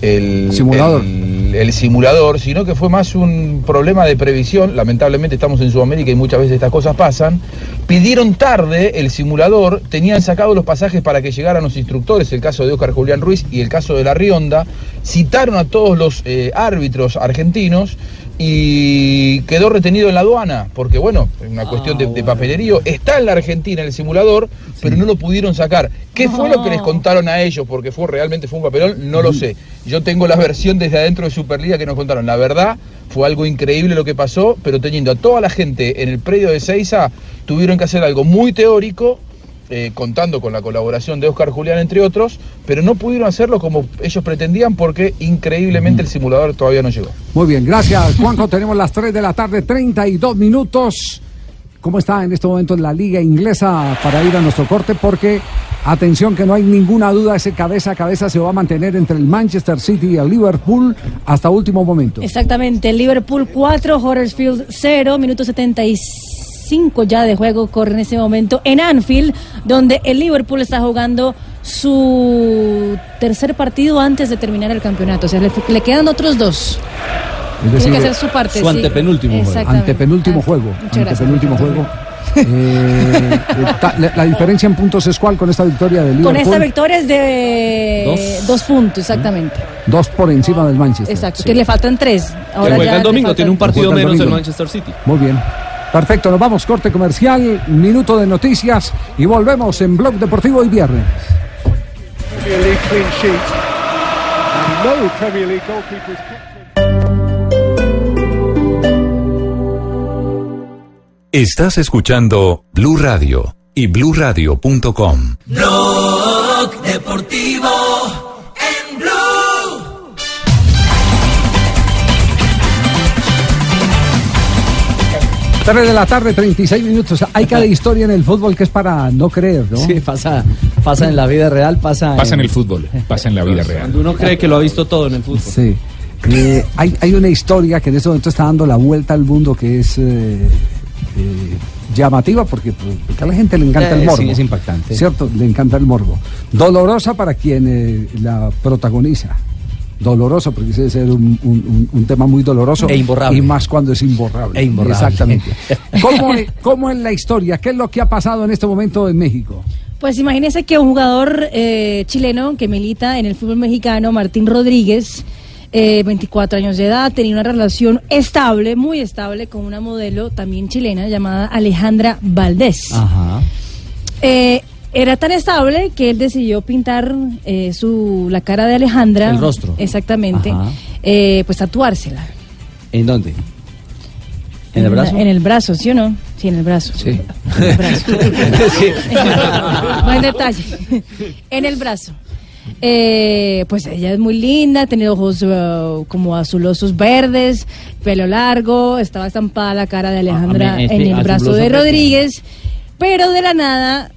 el Simulador. el- el simulador, sino que fue más un problema de previsión. Lamentablemente estamos en Sudamérica y muchas veces estas cosas pasan. Pidieron tarde el simulador, tenían sacado los pasajes para que llegaran los instructores, el caso de Oscar Julián Ruiz y el caso de La Rionda, citaron a todos los eh, árbitros argentinos y quedó retenido en la aduana, porque bueno, es una cuestión de, de papelerío, está en la Argentina el simulador, pero no lo pudieron sacar. ¿Qué fue lo que les contaron a ellos? Porque fue realmente fue un papelón, no lo sé. Yo tengo la versión desde adentro de Superliga que nos contaron. La verdad, fue algo increíble lo que pasó, pero teniendo a toda la gente en el predio de Seiza, tuvieron que hacer algo muy teórico, eh, contando con la colaboración de Oscar Julián, entre otros, pero no pudieron hacerlo como ellos pretendían porque increíblemente el simulador todavía no llegó. muy bien gracias Juanjo tenemos las 3 de la tarde 32 minutos ¿Cómo está en este momento en la liga inglesa para ir a nuestro corte? Porque, atención, que no hay ninguna duda, ese cabeza a cabeza se va a mantener entre el Manchester City y el Liverpool hasta último momento. Exactamente, el Liverpool 4, Huddersfield 0, minuto 75 ya de juego corre en ese momento en Anfield, donde el Liverpool está jugando su tercer partido antes de terminar el campeonato. O sea, le, le quedan otros dos. Decir, Tiene que hacer su parte. su sí. antepenúltimo juego. Antepenúltimo juego. muchas gracias. Antepenúltimo juego. Eh, eh, ta- la, la diferencia en puntos es cuál con esta victoria de Liverpool. Con esta victoria es de Dos. dos, puntos, exactamente. Dos por encima del Manchester. Exacto, que le faltan tres. Que Ahora juega ya el domingo, faltan- tiene un partido el menos el. Manchester City. Muy bien. Perfecto, nos vamos, corte comercial, minuto de noticias y volvemos en Blog Deportivo hoy viernes. Estás escuchando Blue Radio y bluradio.com. Blog Deportivo 3 de la tarde, 36 minutos. Hay cada historia en el fútbol que es para no creer, ¿no? Sí, pasa, pasa en la vida real, pasa, Pasa en el fútbol, pasa en la vida real. Cuando uno cree que lo ha visto todo en el fútbol. Sí. Eh, hay, hay una historia que en este momento está dando la vuelta al mundo que es eh, eh, llamativa porque, porque a la gente le encanta Eh, el morbo. sí, es impactante. ¿Cierto? Le encanta el morbo. Dolorosa para quien eh, la protagoniza. Dolorosa porque debe ser un, un- un- un tema muy doloroso. E imborrable. Y más cuando es imborrable. E imborrable. Exactamente. ¿Cómo, es- ¿Cómo es la historia? ¿Qué es lo que ha pasado en este momento en México? Pues imagínese que un jugador eh, chileno que milita en el fútbol mexicano, Martín Rodríguez, eh, 24 años de edad, tenía una relación estable, muy estable, con una modelo también chilena llamada Alejandra Valdés. Ajá. Eh, era tan estable que él decidió pintar eh, su, la cara de Alejandra. El rostro. Exactamente. Eh, pues tatuársela. ¿En dónde? ¿En el brazo? En el brazo, ¿sí o no? Sí, en el brazo. Sí. En el brazo. Sí. Detalle. En el brazo. Eh, pues ella es muy linda, tiene ojos eh, como azulosos verdes, pelo largo, estaba estampada la cara de Alejandra Ah, me- en espe- el brazo de. Rodríguez, pero de la nada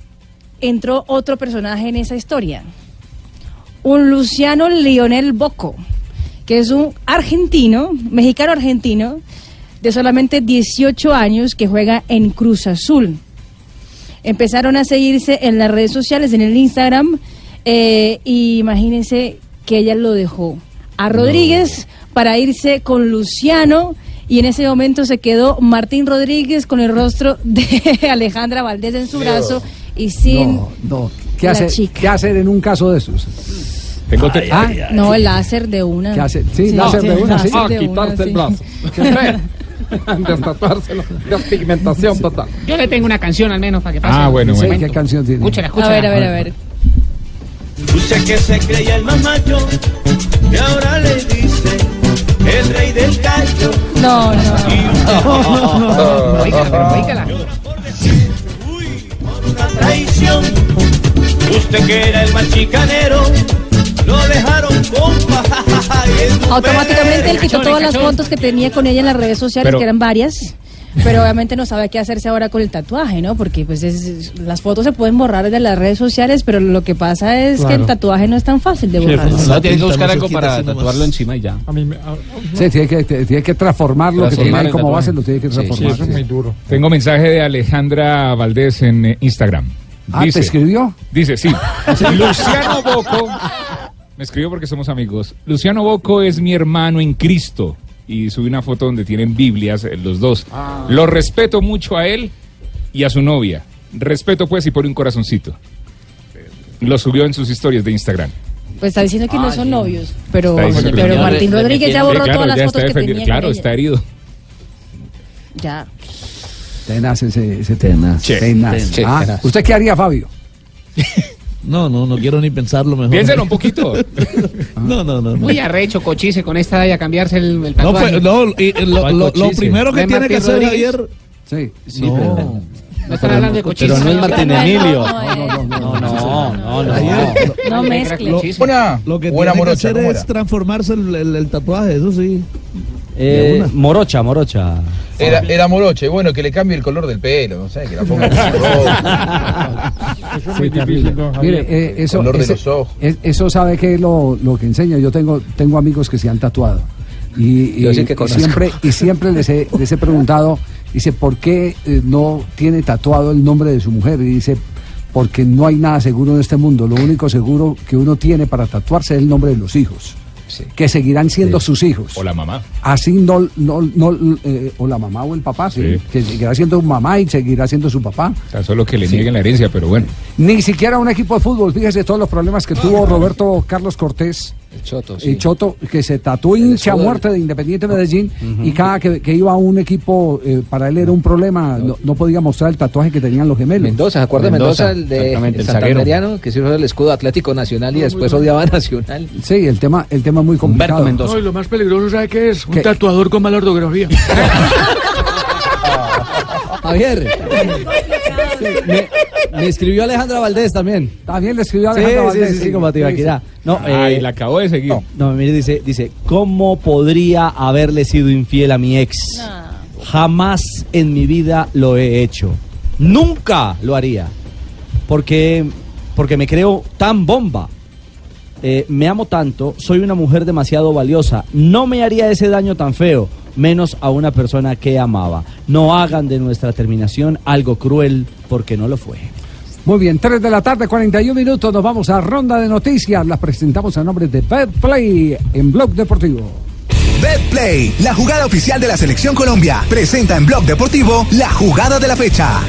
entró otro personaje en esa historia. Un Luciano Lionel Boco, que es un argentino, mexicano argentino, de solamente 18 años que juega en Cruz Azul. Empezaron a seguirse en las redes sociales, en el Instagram, eh, y imagínense que ella lo dejó a Rodríguez para irse con Luciano. Y en ese momento se quedó Martín Rodríguez con el rostro de Alejandra Valdés en su brazo y sin No, no. ¿Qué, la hace, chica. ¿Qué hacer en un caso de esos? Tengo te- Ah, no, el láser de una. ¿Qué hace? Sí, láser de una, sí. Ah, quitarse el sí. brazo. Destatuárselo. Despigmentación total. Yo le tengo una canción al menos para que pase. Ah, bueno, Sí, bueno. ¿Qué canción tiene? Escúchala, A escúchala. ver, a ver, a ver. Usted que se creía el más macho y ahora le dice el rey del calcio. No, no. Oígala, pero oígala. Una traición. Usted que era el más chicanero, lo dejaron compa. y es mujer. Automáticamente él quitó todas las fotos que tenía con ella en las redes sociales, Pero- que eran varias. Pero obviamente no sabe qué hacerse ahora con el tatuaje, ¿no? Porque pues es- las fotos se pueden borrar de las redes sociales, pero lo que pasa es que Claro. el tatuaje no es tan fácil de borrar. No, tienes que buscar algo para tatuarlo encima y ya. A mí me- a- Sí, tiene que, tiene que transformarlo, que tiene Transformar ahí como tatuaje. base, lo tiene que Sí, sí, transformar. eso es muy duro. Tengo mensaje de Alejandra Valdés en eh, Instagram. Ah, ¿te escribió? Dice, sí. Luciano Boco. Me escribió porque somos amigos. Luciano Boco es mi hermano en Cristo. Y subí una foto donde tienen Biblias eh, los dos. Ah. Lo respeto mucho a él y a su novia. Respeto pues y por un corazoncito. Lo subió en sus historias de Instagram. Pues está diciendo que no son novios, pero, pero. Martín Rodríguez ya borró Sí, claro, todas las fotos que tenía Claro, está herido. Ya. Tenaz ese, ese tenaz. Che, tenaz. che, Ah. ¿Usted qué haría, Fabio? No, no, no quiero ni pensarlo mejor. Piénselo un poquito. No, no, no. no. Muy arrecho, cochise, con esta edad y a cambiarse el, el No, tatuaje. pues, no, y, y lo, primero que ¿De tiene que hacer Rodríguez? Javier. Sí, sí, no. No están hablando de cochise. Pero no es Martín No, Emilio. no, no, No, no, no, no. No mezcle. Lo, Buena, lo que buena tiene morocha, que hacer ¿cómo es transformarse el, el- el tatuaje, eso sí. Eh, morocha, morocha. Era, era moroche, bueno, que le cambie el color del pelo, no sé, que la ponga. Eso es muy difícil, Mire, eh, eso, color de los ojos. es- eso sabe que es lo, lo que enseña. Yo tengo, tengo amigos que se han tatuado. Y, y- Yo sí que y siempre, y siempre les he, les he preguntado, dice, ¿por qué eh, no tiene tatuado el nombre de su mujer? Y dice, porque no hay nada seguro en este mundo. Lo único seguro que uno tiene para tatuarse es el nombre de los hijos. Que seguirán siendo sus hijos. O la mamá. Así no, no, no eh, o la mamá o el papá, Sí. que seguirá siendo mamá y seguirá siendo su papá. Tan solo que le nieguen la herencia, pero bueno. Ni siquiera un equipo de fútbol, fíjese todos los problemas que tuvo Roberto Carlos Cortés. El Choto, El Choto, que se tatuó hincha muerte de Independiente Medellín y cada que, que iba a un equipo, eh, para él era un problema, no, no podía mostrar el tatuaje que tenían los gemelos. Mendoza, ¿se acuerda de Mendoza, el de el santanderiano, que hizo el escudo Atlético Nacional y después odiaba Nacional? Sí, el tema, el tema es muy complicado. No, y lo más peligroso, ¿sabe qué es? Un ¿Qué? tatuador con mala ortografía. Javier. me, me escribió Alejandra Valdés también. También le escribió Sí, Alejandra sí, Valdés, sí, sí. sí, como Tibaquirá. No, Ay, eh, la acabo de seguir. No, mire, dice, dice, ¿cómo podría haberle sido infiel a mi ex? Jamás en mi vida lo he hecho. Nunca lo haría. Porque, porque me creo tan bomba. Eh, me amo tanto, soy una mujer demasiado valiosa. No me haría ese daño tan feo, menos a una persona que amaba. No hagan de nuestra terminación algo cruel, porque no lo fue. Muy bien, 3 de la tarde, 41 minutos, nos vamos a ronda de noticias. Las presentamos a nombre de Betplay en Blog Deportivo. BetPlay, la jugada oficial de la Selección Colombia, presenta en Blog Deportivo la jugada de la fecha.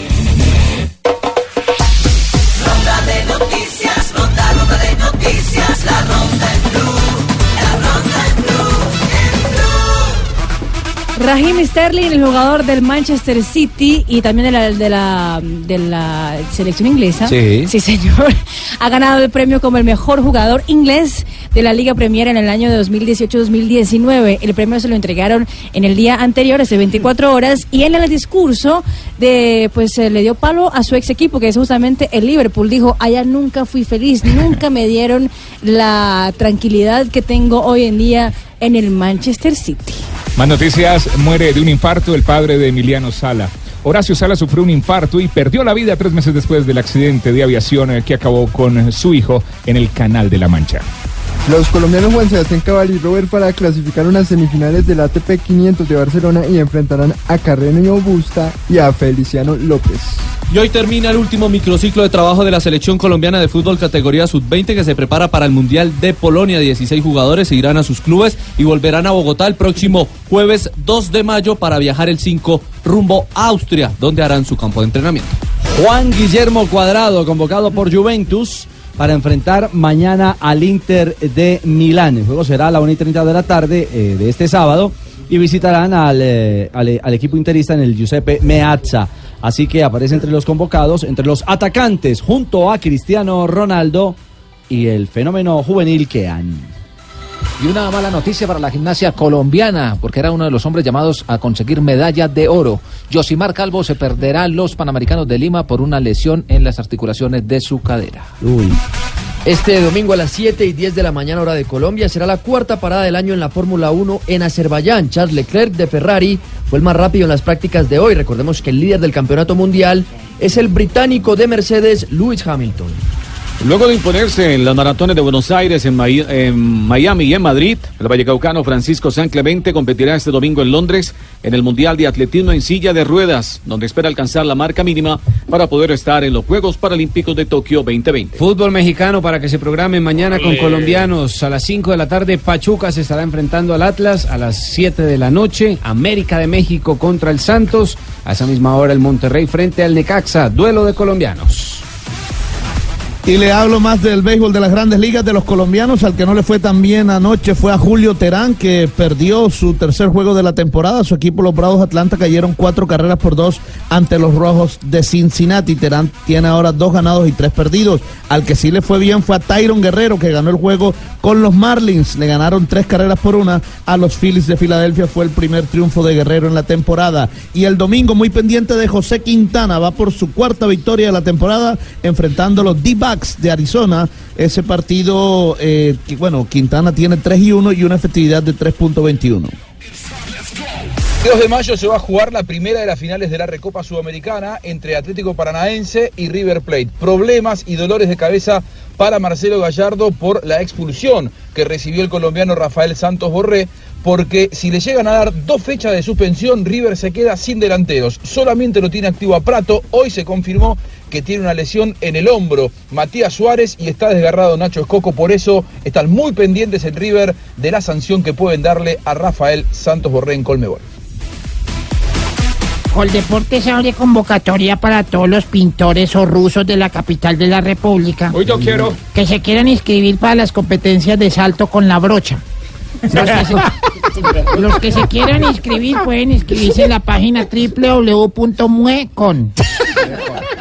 Raheem Sterling, el jugador del Manchester City y también de la, de la, de la selección inglesa. Sí. señor. Ha ganado el premio como el mejor jugador inglés de la Liga Premier en el año de 2018-2019. El premio se lo entregaron en el día anterior, hace 24 horas, y en el discurso de, pues eh, le dio palo a su ex equipo, que es justamente el Liverpool. Dijo, allá nunca fui feliz, nunca me dieron la tranquilidad que tengo hoy en día en el Manchester City. Más noticias, muere de un infarto el padre de Emiliano Sala. Horacio Sala sufrió un infarto y perdió la vida tres meses después del accidente de aviación que acabó con su hijo en el Canal de la Mancha. Los colombianos Juan Sebastián Cabal y Robert para clasificar unas semifinales del ATP 500 de Barcelona y enfrentarán a Carreño Busta y a Feliciano López. Y hoy termina el último microciclo de trabajo de la selección colombiana de fútbol categoría sub-20 que se prepara para el Mundial de Polonia. 16 jugadores se irán a sus clubes y volverán a Bogotá el próximo jueves 2 de mayo para viajar el 5 rumbo a Austria, donde harán su campo de entrenamiento. Juan Guillermo Cuadrado, convocado por Juventus para enfrentar mañana al Inter de Milán. El juego será a la 1 y 30 de la tarde eh, de este sábado y visitarán al, eh, al, al equipo interista en el Giuseppe Meazza. Así que aparece entre los convocados, entre los atacantes, junto a Cristiano Ronaldo y el fenómeno juvenil Kean. Y una mala noticia para la gimnasia colombiana, porque era uno de los hombres llamados a conseguir medalla de oro. Josimar Calvo se perderá los Panamericanos de Lima por una lesión en las articulaciones de su cadera. Este domingo a las 7 y 10 de la mañana hora de Colombia será la cuarta parada del año en la Fórmula 1 en Azerbaiyán. Charles Leclerc de Ferrari fue el más rápido en las prácticas de hoy. Recordemos que el líder del campeonato mundial es el británico de Mercedes, Lewis Hamilton. Luego de imponerse en las maratones de Buenos Aires, en, Miami y en Madrid, el vallecaucano Francisco San Clemente competirá este domingo en Londres en el Mundial de Atletismo en silla de ruedas, donde espera alcanzar la marca mínima para poder estar en los Juegos Paralímpicos de Tokio 2020. Fútbol mexicano para que se programe mañana con colombianos. A las 5 de la tarde, Pachuca se estará enfrentando al Atlas. A las 7 de la noche, América de México contra el Santos. A esa misma hora, el Monterrey frente al Necaxa. Duelo de colombianos. Y le hablo más del béisbol de las grandes ligas de los colombianos. Al que no le fue tan bien anoche fue a Julio Terán, que perdió su tercer juego de la temporada. Su equipo, los Bravos Atlanta, cayeron cuatro carreras por dos ante los Rojos de Cincinnati. Terán tiene ahora dos ganados y tres perdidos. Al que sí le fue bien fue a Tyron Guerrero, que ganó el juego con los Marlins. Le ganaron tres carreras por una a los Phillies de Filadelfia. Fue el primer triunfo de Guerrero en la temporada. Y el domingo, muy pendiente de José Quintana, va por su cuarta victoria de la temporada, enfrentando a los De Arizona. Ese partido, eh, que, bueno, Quintana tiene 3 y 1 y una efectividad de 3.21. El 2 de mayo se va a jugar la primera de las finales de la Recopa Sudamericana entre Atlético Paranaense y River Plate. Problemas y dolores de cabeza para Marcelo Gallardo por la expulsión que recibió el colombiano Rafael Santos Borré, porque si le llegan a dar dos fechas de suspensión, River se queda sin delanteros. Solamente lo tiene activo a Prato. Hoy se confirmó que tiene una lesión en el hombro, Matías Suárez, y está desgarrado Nacho Escoco. Por eso están muy pendientes en River de la sanción que pueden darle a Rafael Santos Borré en Colmebol. Coldeportes abre convocatoria para todos los pintores o rusos de la capital de la República. Hoy yo quiero. Que se quieran inscribir para las competencias de salto con la brocha. Los que se, los que se quieran inscribir pueden inscribirse en la página www.muecon.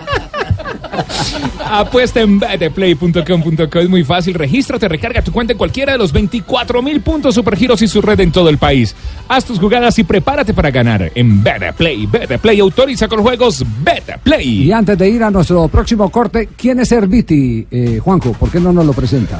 Apuesta en betplay.com.co es muy fácil. Regístrate, recarga tu cuenta en cualquiera de los 24 mil puntos supergiros y su red en todo el país. Haz tus jugadas y prepárate para ganar en Betplay. Betplay autoriza con juegos Betplay. Y antes de ir a nuestro próximo corte, ¿quién es Herbiti, eh, Juanjo? ¿Por qué no nos lo presenta?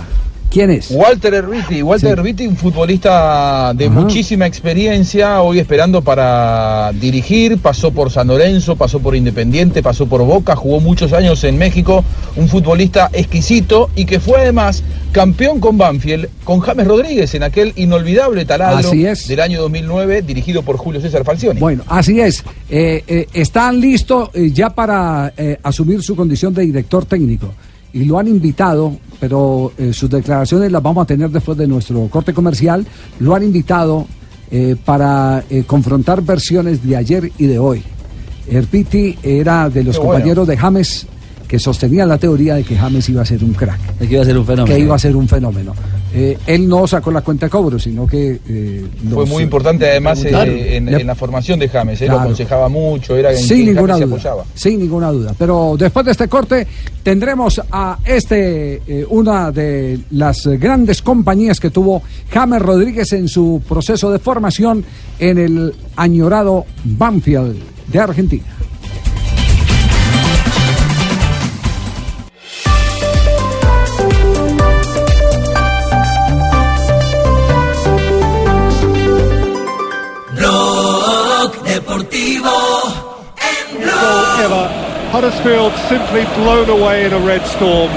¿Quién es? Walter Erviti, Walter Erviti, un futbolista de muchísima experiencia, hoy esperando para dirigir, pasó por San Lorenzo, pasó por Independiente, pasó por Boca, jugó muchos años en México, un futbolista exquisito y que fue además campeón con Banfield, con James Rodríguez en aquel inolvidable taladro Así es. del año 2009, dirigido por Julio César Falcioni. Bueno, así es. Eh, eh, están listos eh, ya para eh, asumir su condición de director técnico. Y lo han invitado, pero eh, sus declaraciones las vamos a tener después de nuestro corte comercial. Lo han invitado eh, para eh, confrontar versiones de ayer y de hoy. Erpiti era de los Qué bueno. compañeros de James que sostenían la teoría de que James iba a ser un crack. De que iba a ser un fenómeno. Que iba a ser un fenómeno. Eh, él no sacó la cuenta de cobro, sino que... eh, Fue muy importante además eh, Claro. en, Le- en la formación de James, eh, lo aconsejaba mucho, era Sin quien ninguna James se duda. apoyaba. Sin ninguna duda. Pero después de este corte tendremos a este una de las grandes compañías que tuvo James Rodríguez en su proceso de formación en el añorado Banfield de Argentina. Huddersfield simply blown away in a red storm.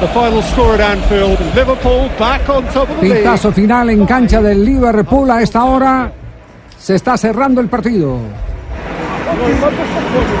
The final score at Anfield, Liverpool back on top of the league. Pitazo final en cancha del Liverpool a esta hora. Se está cerrando el partido.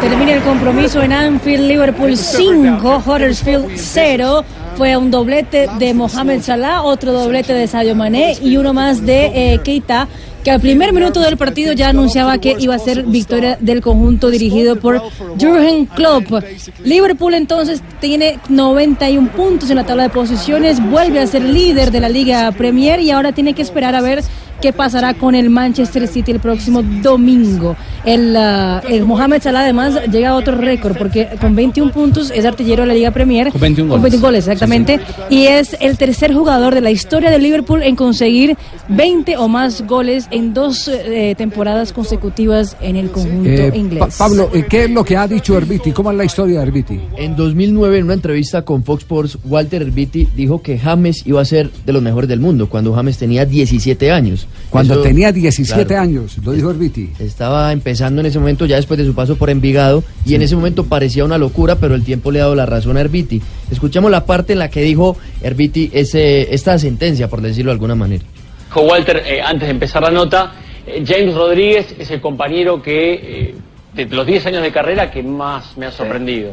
Termina el compromiso en Anfield, Liverpool 5, Huddersfield 0. Fue un doblete de Mohamed Salah, otro doblete de Sadio Mané y uno más de eh, Keita, que al primer minuto del partido ya anunciaba que iba a ser victoria del conjunto dirigido por Jurgen Klopp. Liverpool entonces tiene 91 puntos en la tabla de posiciones, vuelve a ser líder de la Liga Premier y ahora tiene que esperar a ver qué pasará con el Manchester City el próximo domingo. El, ah, el Mohamed Salah además llega a otro récord porque con 21 puntos es artillero de la Liga Premier. Con 21 Con goles. 21 goles, exactamente. Y es el tercer jugador de la historia de Liverpool en conseguir 20 o más goles en dos eh, temporadas consecutivas en el conjunto Eh, inglés. Pa- Pablo, eh, ¿qué es lo que ha dicho Herbiti? ¿Cómo es la historia de Herbiti? En 2009, en una entrevista con Fox Sports, Walter Herbiti dijo que James iba a ser de los mejores del mundo cuando James tenía 17 años. Cuando Eso- tenía 17 claro, años, lo dijo Herbiti. Estaba empezando en ese momento, ya después de su paso por Envigado, y en ese momento parecía una locura, pero el tiempo le ha dado la razón a Herbiti. Escuchamos la parte en la que dijo Herbiti ese, esta sentencia, por decirlo de alguna manera. Dijo Walter, eh, antes de empezar la nota, eh, James Rodríguez es el compañero que, eh, de los 10 años de carrera, que más me ha sorprendido.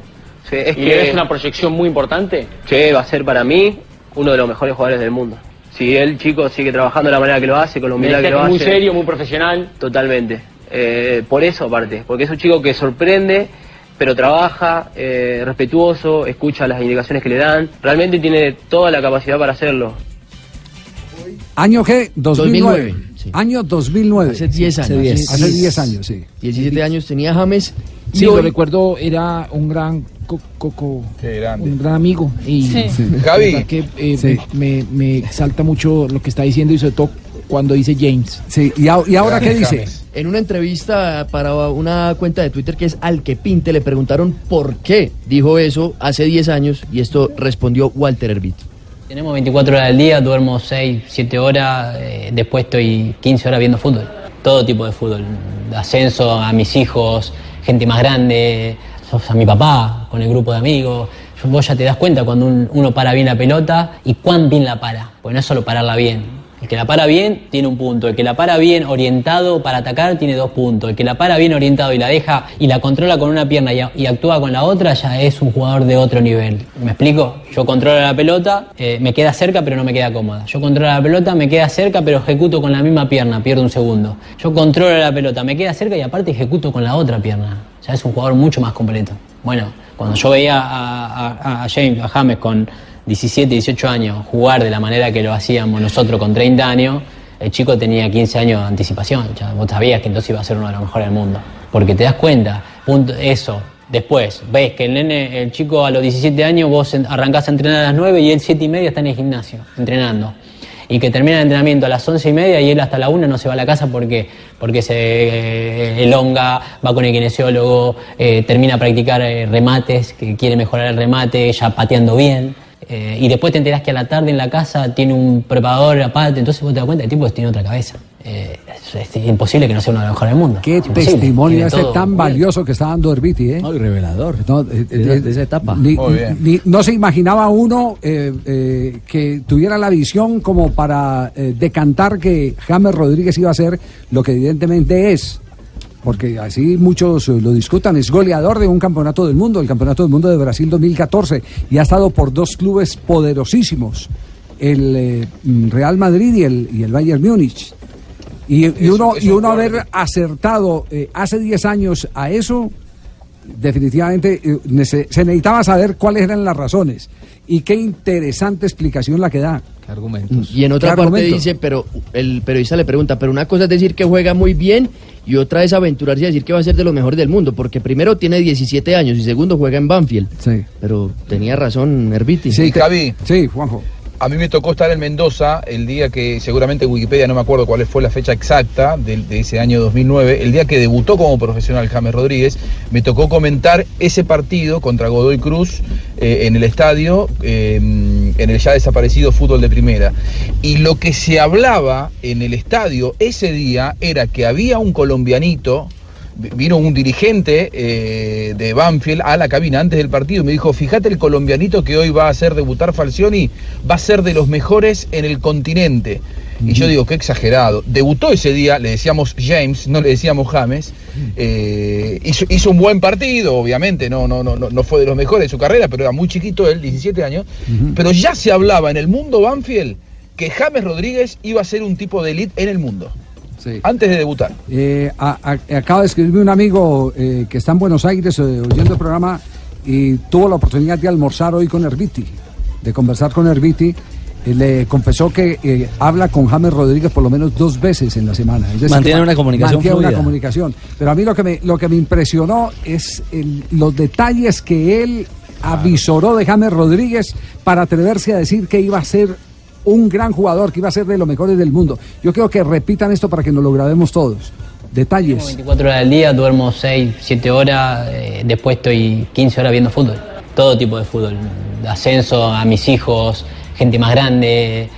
es ¿Y que- es una proyección muy importante? que va a ser para mí uno de los mejores jugadores del mundo. Si el chico sigue trabajando de la manera que lo hace, con la humildad que lo muy hace. serio, muy profesional. Totalmente. Eh, por eso aparte, porque es un chico que sorprende, pero trabaja, eh, respetuoso, escucha las indicaciones que le dan. Realmente tiene toda la capacidad para hacerlo. ¿Año qué? 2009. 2009, sí. Año 2009. Hace 10 años. Hace Hace 10 años, sí. 17 años tenía James. Sí, lo hoy- recuerdo, era un gran co- coco, un gran amigo. Y Sí. Sí. Gaby. que eh, Sí. me, me, me exalta mucho lo que está diciendo y sobre todo cuando dice James. Sí, ¿y, a- y ahora qué dice? En una entrevista para una cuenta de Twitter que es Al que Pinte, le preguntaron por qué dijo eso hace 10 años y esto respondió Walter Herbiti. Tenemos 24 horas al día, duermo 6, 7 horas, eh, después estoy 15 horas viendo fútbol. Todo tipo de fútbol. Ascenso a mis hijos, gente más grande, a mi papá, con el grupo de amigos. Vos ya te das cuenta cuando un- uno para bien la pelota y cuán bien la para. Porque no es solo pararla bien, El que la para bien tiene un punto, el que la para bien orientado para atacar tiene dos puntos, el que la para bien orientado y la deja y la controla con una pierna y, y actúa con la otra ya es un jugador de otro nivel. ¿Me explico? Yo controlo la pelota, eh, me queda cerca pero no me queda cómoda. Yo controlo la pelota, me queda cerca pero ejecuto con la misma pierna, pierdo un segundo. Yo controlo la pelota, me queda cerca y aparte ejecuto con la otra pierna. Ya es un jugador mucho más completo. Bueno, cuando yo veía a- a James, a James con 17, 18 años jugar de la manera que lo hacíamos nosotros con 30 años, el chico tenía 15 años de anticipación. Vos sabías que entonces iba a ser uno de los mejores del mundo. Porque te das cuenta, punto, eso. Después, ves que el nene, el chico a los 17 años, vos arrancás a entrenar a las 9 y él 7 y media está en el gimnasio, entrenando. Y que termina el entrenamiento a las 11 y media y él hasta la 1 no se va a la casa porque, porque se eh, elonga, va con el kinesiólogo, eh, termina a practicar eh, remates, que quiere mejorar el remate, ya pateando bien. Eh, y después te enterás que a la tarde en la casa tiene un preparador aparte, entonces vos te das cuenta que el tipo tiene otra cabeza. Eh, es, es imposible que no sea uno de los mejores del mundo. Qué testimonio este todo. tan valioso que está dando Herbiti, ¿eh? revelador. No, eh, De esa- eh, de esa etapa. ni- Muy bien. ni- no se imaginaba uno eh, eh, que tuviera la visión como para eh, decantar que James Rodríguez iba a ser lo que evidentemente es. Porque así muchos eh, lo discutan, es goleador de un campeonato del mundo, el campeonato del mundo de Brasil 2014, y ha estado por dos clubes poderosísimos, el eh, mm, Real Madrid y el, y el Bayern Múnich. Y, y uno, y uno haber acertado eh, hace 10 años a eso, definitivamente eh, se necesitaba saber cuáles eran las razones. Y qué interesante explicación la que da. Argumentos? Y en otra ¿Qué parte argumento? dice, pero el periodista le pregunta, pero una cosa es decir que juega muy bien y otra es aventurarse y decir que va a ser de los mejores del mundo, porque primero tiene 17 años y segundo juega en Banfield. Sí. Pero tenía razón Herbiti. Sí, Javi. Sí, Juanjo. A mí me tocó estar en Mendoza el día que, seguramente Wikipedia no me acuerdo cuál fue la fecha exacta de, ese año 2009, el día que debutó como profesional James Rodríguez, me tocó comentar ese partido contra Godoy Cruz eh, en el estadio, eh, en el ya desaparecido fútbol de primera. Y lo que se hablaba en el estadio ese día era que había un colombianito, vino un dirigente eh, de Banfield a la cabina antes del partido y me dijo, fíjate el colombianito que hoy va a hacer debutar Falcioni, va a ser de los mejores en el continente. Y yo digo, qué exagerado. Debutó ese día, le decíamos James, no le decíamos James. eh, hizo, hizo un buen partido, obviamente, no, no, no, no no fue de los mejores de su carrera, pero era muy chiquito él, 17 años. Pero ya se hablaba en el mundo Banfield que James Rodríguez iba a ser un tipo de elite en el mundo. Antes de debutar. Eh, a- a- acaba de escribirme un amigo eh, que está en Buenos Aires eh, oyendo el programa y tuvo la oportunidad de almorzar hoy con Herbiti, de conversar con Herbiti. Le confesó que eh, habla con James Rodríguez por lo menos dos veces en la semana. Es decir, Mantiene una comunicación mantiene una fluida. comunicación. Pero a mí lo que me, lo que me impresionó es el- los detalles que él avisoró de James Rodríguez para atreverse a decir que iba a ser un gran jugador, que iba a ser de los mejores del mundo. Yo creo que repitan esto para que nos lo grabemos todos. Detalles. 24 horas del día, duermo 6, 7 horas, eh, después estoy 15 horas viendo fútbol. Todo tipo de fútbol. Ascenso a mis hijos, gente más grande,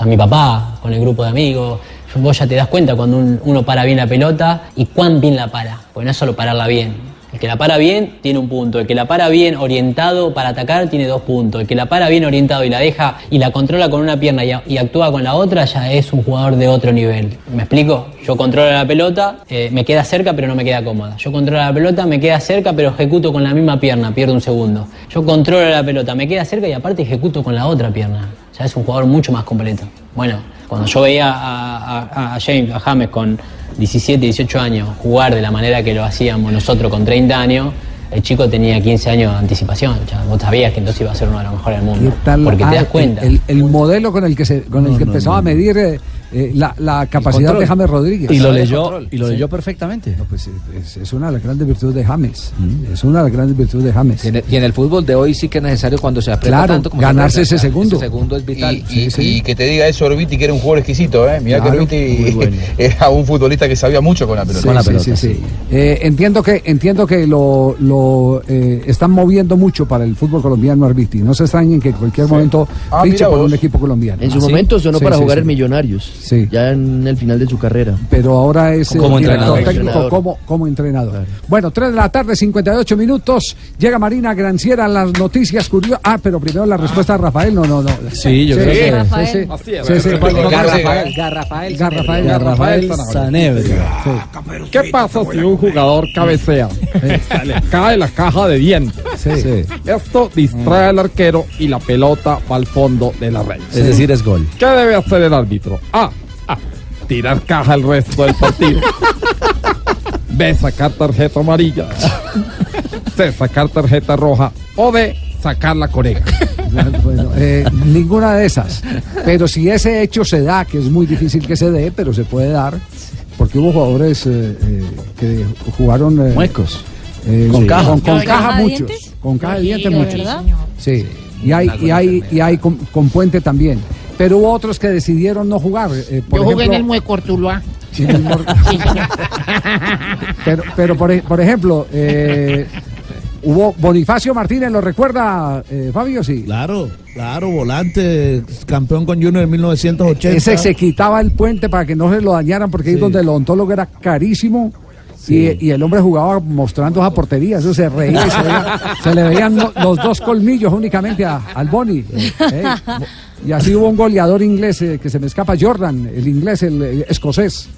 a mi papá, con el grupo de amigos. Vos ya te das cuenta cuando un- uno para bien la pelota y cuán bien la para. Porque no es solo pararla bien. El que la para bien tiene un punto. El que la para bien orientado para atacar tiene dos puntos. El que la para bien orientado y la deja y la controla con una pierna y, actúa con la otra ya es un jugador de otro nivel. ¿Me explico? Yo controlo la pelota, eh, me queda cerca pero no me queda cómoda. Yo controlo la pelota, me queda cerca pero ejecuto con la misma pierna, pierdo un segundo. Yo controlo la pelota, me queda cerca y aparte ejecuto con la otra pierna. Ya es un jugador mucho más completo. Bueno, cuando yo veía a James, a James con 17, 18 años jugar de la manera que lo hacíamos nosotros con 30 años, el chico tenía 15 años de anticipación. Ya vos sabías que entonces iba a ser uno de los mejores del mundo. ¿Qué tal? Porque te das cuenta. El, el modelo con el que se, con el que empezaba a medir eh, la, la capacidad de James Rodríguez. Y lo leyó, y lo Sí. leyó perfectamente. No, pues, es, es una de las grandes virtudes de James. Es una de las grandes virtudes de James. Y en, el, y en el fútbol de hoy sí que es necesario cuando se aprieta Claro, tanto como se ganarse aprieta, ese segundo. Ese segundo es vital. Y, y- y que te diga eso Orbiti, que era un jugador exquisito, ¿eh? Mirá Claro, que Orbiti bueno. era un futbolista que sabía mucho con la pelota. Sí, sí, sí, sí. Eh, entiendo que entiendo que lo, lo eh, están moviendo mucho para el fútbol colombiano Arbiti. No se extrañen que en cualquier momento Ah, fiche por vos. un equipo colombiano. En su ¿Ah, momento sonó Sí, para sí, jugar sí. en Millonarios. Sí. ya en el final de su carrera. Pero ahora es Como el director entrenador. técnico Entrenador. como, como entrenador. Bueno, 3 de la tarde, 58 minutos. Llega Marina Granciera, las noticias curiosas. Ah, pero primero la respuesta de Rafael. No, no, no. Sí, yo creo que- Sí, sí. Así Sí, es. sí, sí. Garrafael, Garrafael, Garrafael, Garrafael. ¿Qué pasa si un jugador cabecea? Cae la caja de dientes. Sí. Esto distrae al arquero y la pelota va al fondo de la red. Es decir, es gol. ¿Qué debe hacer el árbitro? A. Tirar caja el resto del partido. B. Sacar tarjeta amarilla. C. Sacar tarjeta roja. O D. Sacar la corega. Bueno, eh, ninguna de esas. Pero si ese hecho se da, que es muy difícil que se dé, pero se puede dar, porque hubo jugadores eh, eh, que jugaron. eh, Muecos. eh, Con sí, caja. Con, con ¿De caja caja de muchos. dientes? Con caja de Sí, dientes ¿de muchos. verdad? Sí. Y hay, y hay, y hay con, con puente también. Pero hubo otros que decidieron no jugar. eh, por Yo jugué en el Mueco Ortuluá. Sí, en el mor- pero, pero por, por ejemplo, eh, hubo Bonifacio Martínez, ¿lo recuerda eh, Fabio? Sí. Claro, claro, volante, campeón con Junior en 1980. Ese se quitaba el puente para que no se lo dañaran porque ahí Sí. donde el odontólogo era carísimo. Y, y el hombre jugaba mostrando esa portería, eso se reía y se, veía- se le veían lo- los dos colmillos únicamente a- al Boni. eh. Y así hubo un goleador inglés eh, que se me escapa, Jordan, el inglés, el, eh, escocés.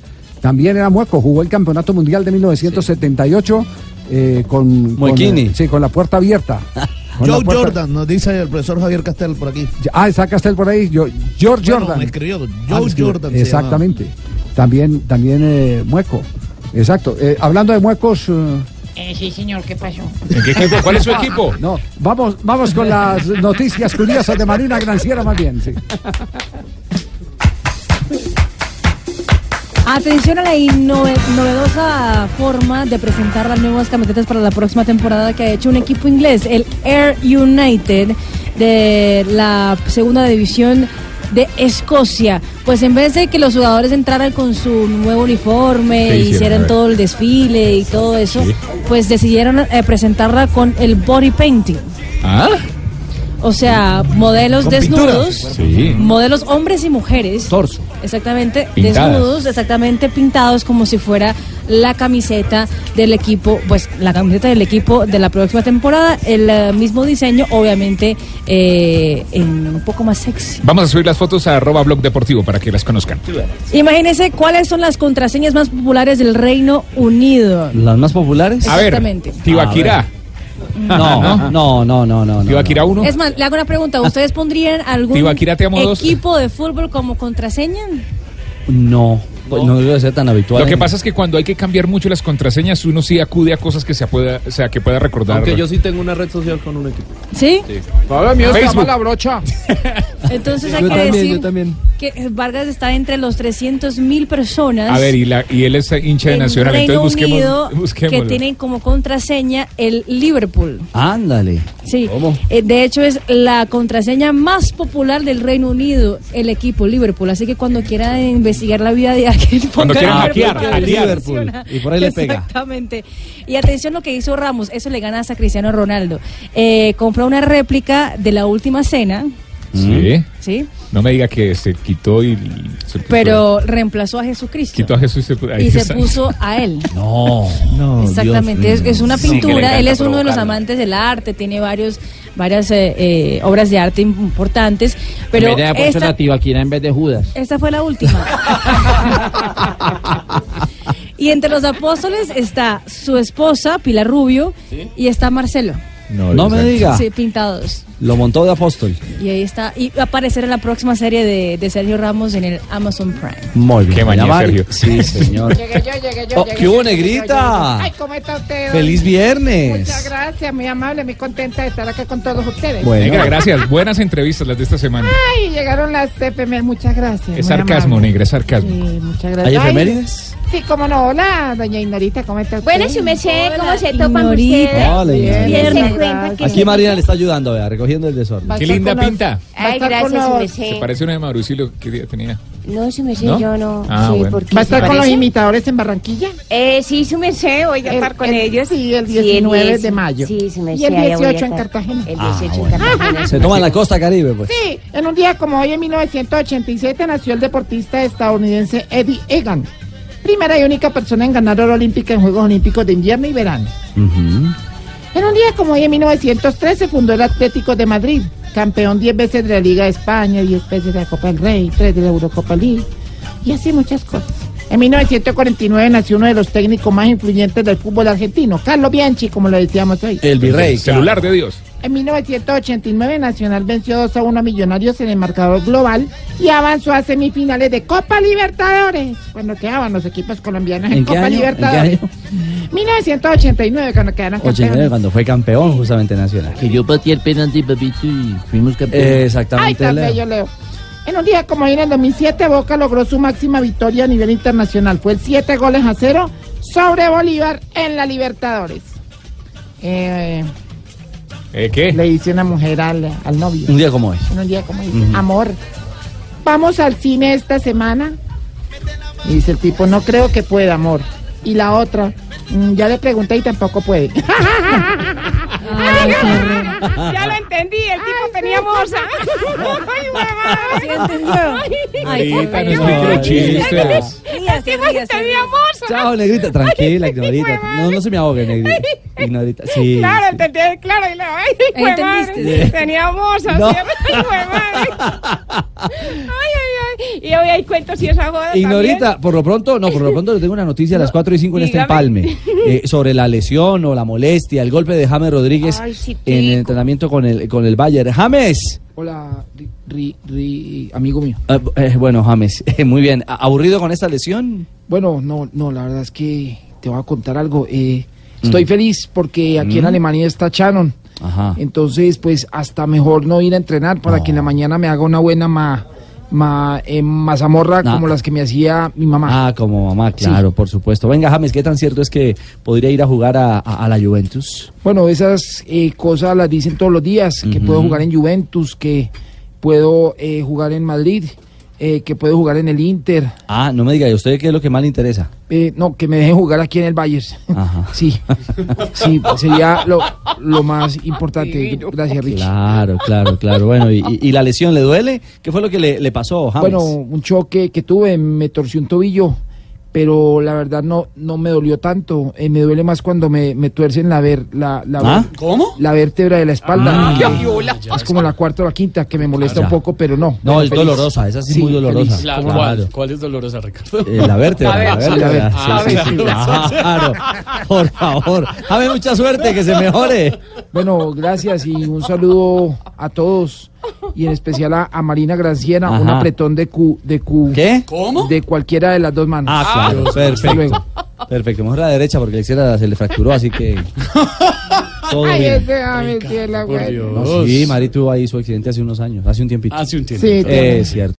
También era mueco, jugó el Campeonato Mundial de 1978 eh, con, con, Muequini. eh, sí, con la puerta abierta. Joe puerta- Jordan, nos dice el profesor Javier Castel por aquí. Ah, está Castel por ahí. Yo, George Bueno, Jordan. me escribió, Joe Ah. Jordan se Exactamente. También, también eh, mueco. Exacto. Eh, hablando de muecos. eh, Eh, sí, señor, ¿qué pasó? ¿En qué equipo? ¿Cuál es su equipo? No, vamos, vamos con las noticias curiosas de Marina Granciera más bien. Sí. Atención a la innove- novedosa forma de presentar las nuevas camisetas para la próxima temporada que ha hecho un equipo inglés, el Air United de la segunda división de Escocia. Pues en vez de que los jugadores entraran con su nuevo uniforme. A hicieran todo el desfile y todo eso, Sí. pues decidieron eh, presentarla con el body painting. ¿Ah? O sea, modelos desnudos, Sí. modelos hombres y mujeres. Torso. Exactamente, Pintadas. desnudos, exactamente pintados como si fuera la camiseta del equipo, pues la camiseta del equipo de la próxima temporada, el eh, mismo diseño, obviamente eh, en un poco más sexy. Vamos a subir las fotos a arroba blog deportivo para que las conozcan. Imagínense cuáles son las contraseñas más populares del Reino Unido. ¿Las más populares? A ver. Tibaquirá. No, no, no, no, no. no. Tibaquirá 1. Es más, le hago una pregunta, ¿ustedes pondrían algún Tibaquirá, te amo dos. equipo de fútbol como contraseña? No, pues no debe ser tan habitual. Lo que pasa es que cuando hay que cambiar mucho las contraseñas, uno sí acude a cosas que se pueda, o sea, que pueda recordar. Aunque yo sí tengo una red social con un equipo. ¿Sí? Ahora mío se llama Facebook. la brocha. Entonces hay Yo que también, decir yo también. Que Vargas está entre los 300 mil personas. A ver, y, la, y él es hincha de en Nacional, Reino entonces busquemos. Unido que tienen como contraseña el Liverpool. Ándale. Sí, Eh, de hecho es la contraseña más popular del Reino Unido, el equipo Liverpool. Así que cuando quiera investigar la vida de alguien, Cuando Liverpool, hackear, les Liverpool. Y por ahí le pega. Exactamente. Y atención lo que hizo Ramos, eso le gana a Cristiano Ronaldo. Eh, compró una réplica de la última cena, Sí. ¿sí? No me diga que se quitó y se puso- Pero reemplazó a Jesucristo. quitó a Jesús y se, ahí y se está. puso a él. No. No, Exactamente, es, es una pintura, él es uno de los amantes del arte, tiene varios, varias eh, eh, obras de arte importantes, pero en vez de esta, en vez de Judas. esta fue la última. y entre los apóstoles está su esposa, Pilar Rubio, y está Marcelo. No, No me diga. Sí, pintados. Lo montó de apóstol. Y ahí está, y va a aparecer en la próxima serie de, de Sergio Ramos en el Amazon Prime. Muy bien. Qué maña, Doña Mari. Sergio. Sí, señor. Llegué yo, llegué yo. Oh, llegué ¿qué hubo, negrita? Ay, ¿cómo está usted? ¡Feliz Muchas viernes! gracias, muy amable, muy contenta de estar aquí con todos ustedes. Bueno. Negra, gracias. Buenas entrevistas las de esta semana. Ay, llegaron las efemérides, muchas gracias. Es sarcasmo, amable. negra, es sarcasmo. Sí, muchas gracias. ¿Hay Ay, efemérides? Sí, cómo no. Hola, doña Ignorita, ¿cómo está usted? Bueno, su merced, ¿cómo se topan Ignorita. ustedes? Hola, Ignorita. Bien, Bien, se cuenta que Aquí Marina le está ayudando, vea, recogiendo el desorden. Qué linda pinta. Ay, gracias, su los-. Se parece una de Mauricio que día tenía. No, su merced, ¿No? yo no. Ah, sí, bueno. ¿por qué ¿Va a estar con los imitadores en Barranquilla? Eh, sí, su merced, voy a El- estar con el- ellos. sí, el Sí, 19 10, de mayo. Sí, su merced. Y el allá voy a 18 en. Cartagena. El Ah, 18 en bueno. Cartagena. Se toma la costa caribe, pues. Sí, en un día como hoy, en 1987, nació el deportista estadounidense Eddie Egan. Primera y única persona en ganar oro olímpica en Juegos Olímpicos de invierno y verano. En un día como hoy, en 1913, fundó el Atlético de Madrid, campeón 10 veces de la Liga de España, 10 veces de la Copa del Rey, 3 de la Eurocopa League, y así muchas cosas. En 1949 nació uno de los técnicos más influyentes del fútbol argentino, Carlos Bianchi, como lo decíamos hoy. El virrey. Celular de Dios. En 1989 Nacional venció 2 a 1 a Millonarios en el marcador global y avanzó a semifinales de Copa Libertadores. Cuando quedaban los equipos colombianos en, ¿En qué Copa Libertadores. año? 1989 cuando quedaron 89 campeones. cuando fue campeón justamente nacional. Que yo batí el penalti, papito, y fuimos campeones. Ay, Exactamente, tan Leo. bello, Leo. En un día como hoy, en el 2007, Boca logró su máxima victoria a nivel internacional. Fue el 7 goles a 0 sobre Bolívar en la Libertadores. Eh, ¿Eh, ¿Qué? le dice una mujer al, al novio. Un día como. En un día como Ujú. amor, vamos al cine esta semana. Y dice el tipo, no creo que pueda, amor. Y la otra, "Mm, ya le pregunté y tampoco puede. Ya lo entendí, el tipo tenía moza. Ay, mamá. ¿Sí entendió? Ay, qué Negrita, no explique los chistes. Ríase, ríase. Tenía moza. Chao, negrita, tranquila, ignorita. No, no se me ahogue, negrita. Ignorita, sí. Claro, entendí, claro, y ay, entendiste. Tenía moza. Ay. Ay, ay, ay. Y hoy hay cuentos y esa joda Ignorita, por lo pronto, no, por lo pronto le tengo una noticia a las 4 y 5 en este dígame. empalme. eh, sobre la lesión o la molestia, el golpe de James Rodríguez Ay, sí, en el entrenamiento con el, con el Bayern. James. Hola, ri, ri- ri- amigo mío. Eh, eh, bueno, James, muy bien. ¿A- ¿Aburrido con esta lesión? Bueno, no, no, la verdad es que te voy a contar algo. Eh, estoy Mm. feliz porque aquí en Mm. Alemania está Shannon. Ajá. Entonces, pues hasta mejor no ir a entrenar para que en la mañana me haga una buena ma, ma- eh, mazamorra Ah. como las que me hacía mi mamá. Ah, como mamá, claro, por supuesto. Venga, James, ¿qué tan cierto es que podría ir a jugar a, a- a la Juventus? Bueno, esas eh, cosas las dicen todos los días, que puedo jugar en Juventus, que puedo eh, jugar en Madrid, eh, que puedo jugar en el Inter. Ah, no me diga, ¿y a usted qué es lo que más le interesa? Eh, no, que me dejen jugar aquí en el Bayern. Ajá. Sí, sí, sería lo, lo más importante. Gracias, Rich. Claro, claro, claro. Bueno, ¿y, y- y la lesión le duele? ¿Qué fue lo que le, le pasó, James? Bueno, un choque que tuve, me torció un tobillo, pero la verdad no, no me dolió tanto. Eh, me duele más cuando me, me tuercen la, ver, la, la, ¿Ah? ¿Cómo? la vértebra de la espalda. Ah. Que- hola. es como la cuarta o la quinta, que me molesta un poco, pero no. No, es feliz. dolorosa, esa sí es muy dolorosa. La-. ¿Cuál es dolorosa, Ricardo? Eh, la vértebra, la Sí, vértebra. vértebra. Sí, Ah, sí, sí, sí, sí. claro. Por favor. James, mucha suerte, que se mejore. Bueno, gracias y un saludo a todos y en especial a, a Marina Granciera, un Ajá. apretón de Q, de Q. ¿Qué? ¿Cómo? De cualquiera de las dos manos. Ah, claro, Hasta perfecto. luego. Perfecto, mejor la derecha porque la izquierda se le fracturó, así que todo Ay, bien. ese la buena. No, sí, Mari tuvo ahí su accidente hace unos años, hace un tiempito. Hace un tiempo. Sí, Es cierto.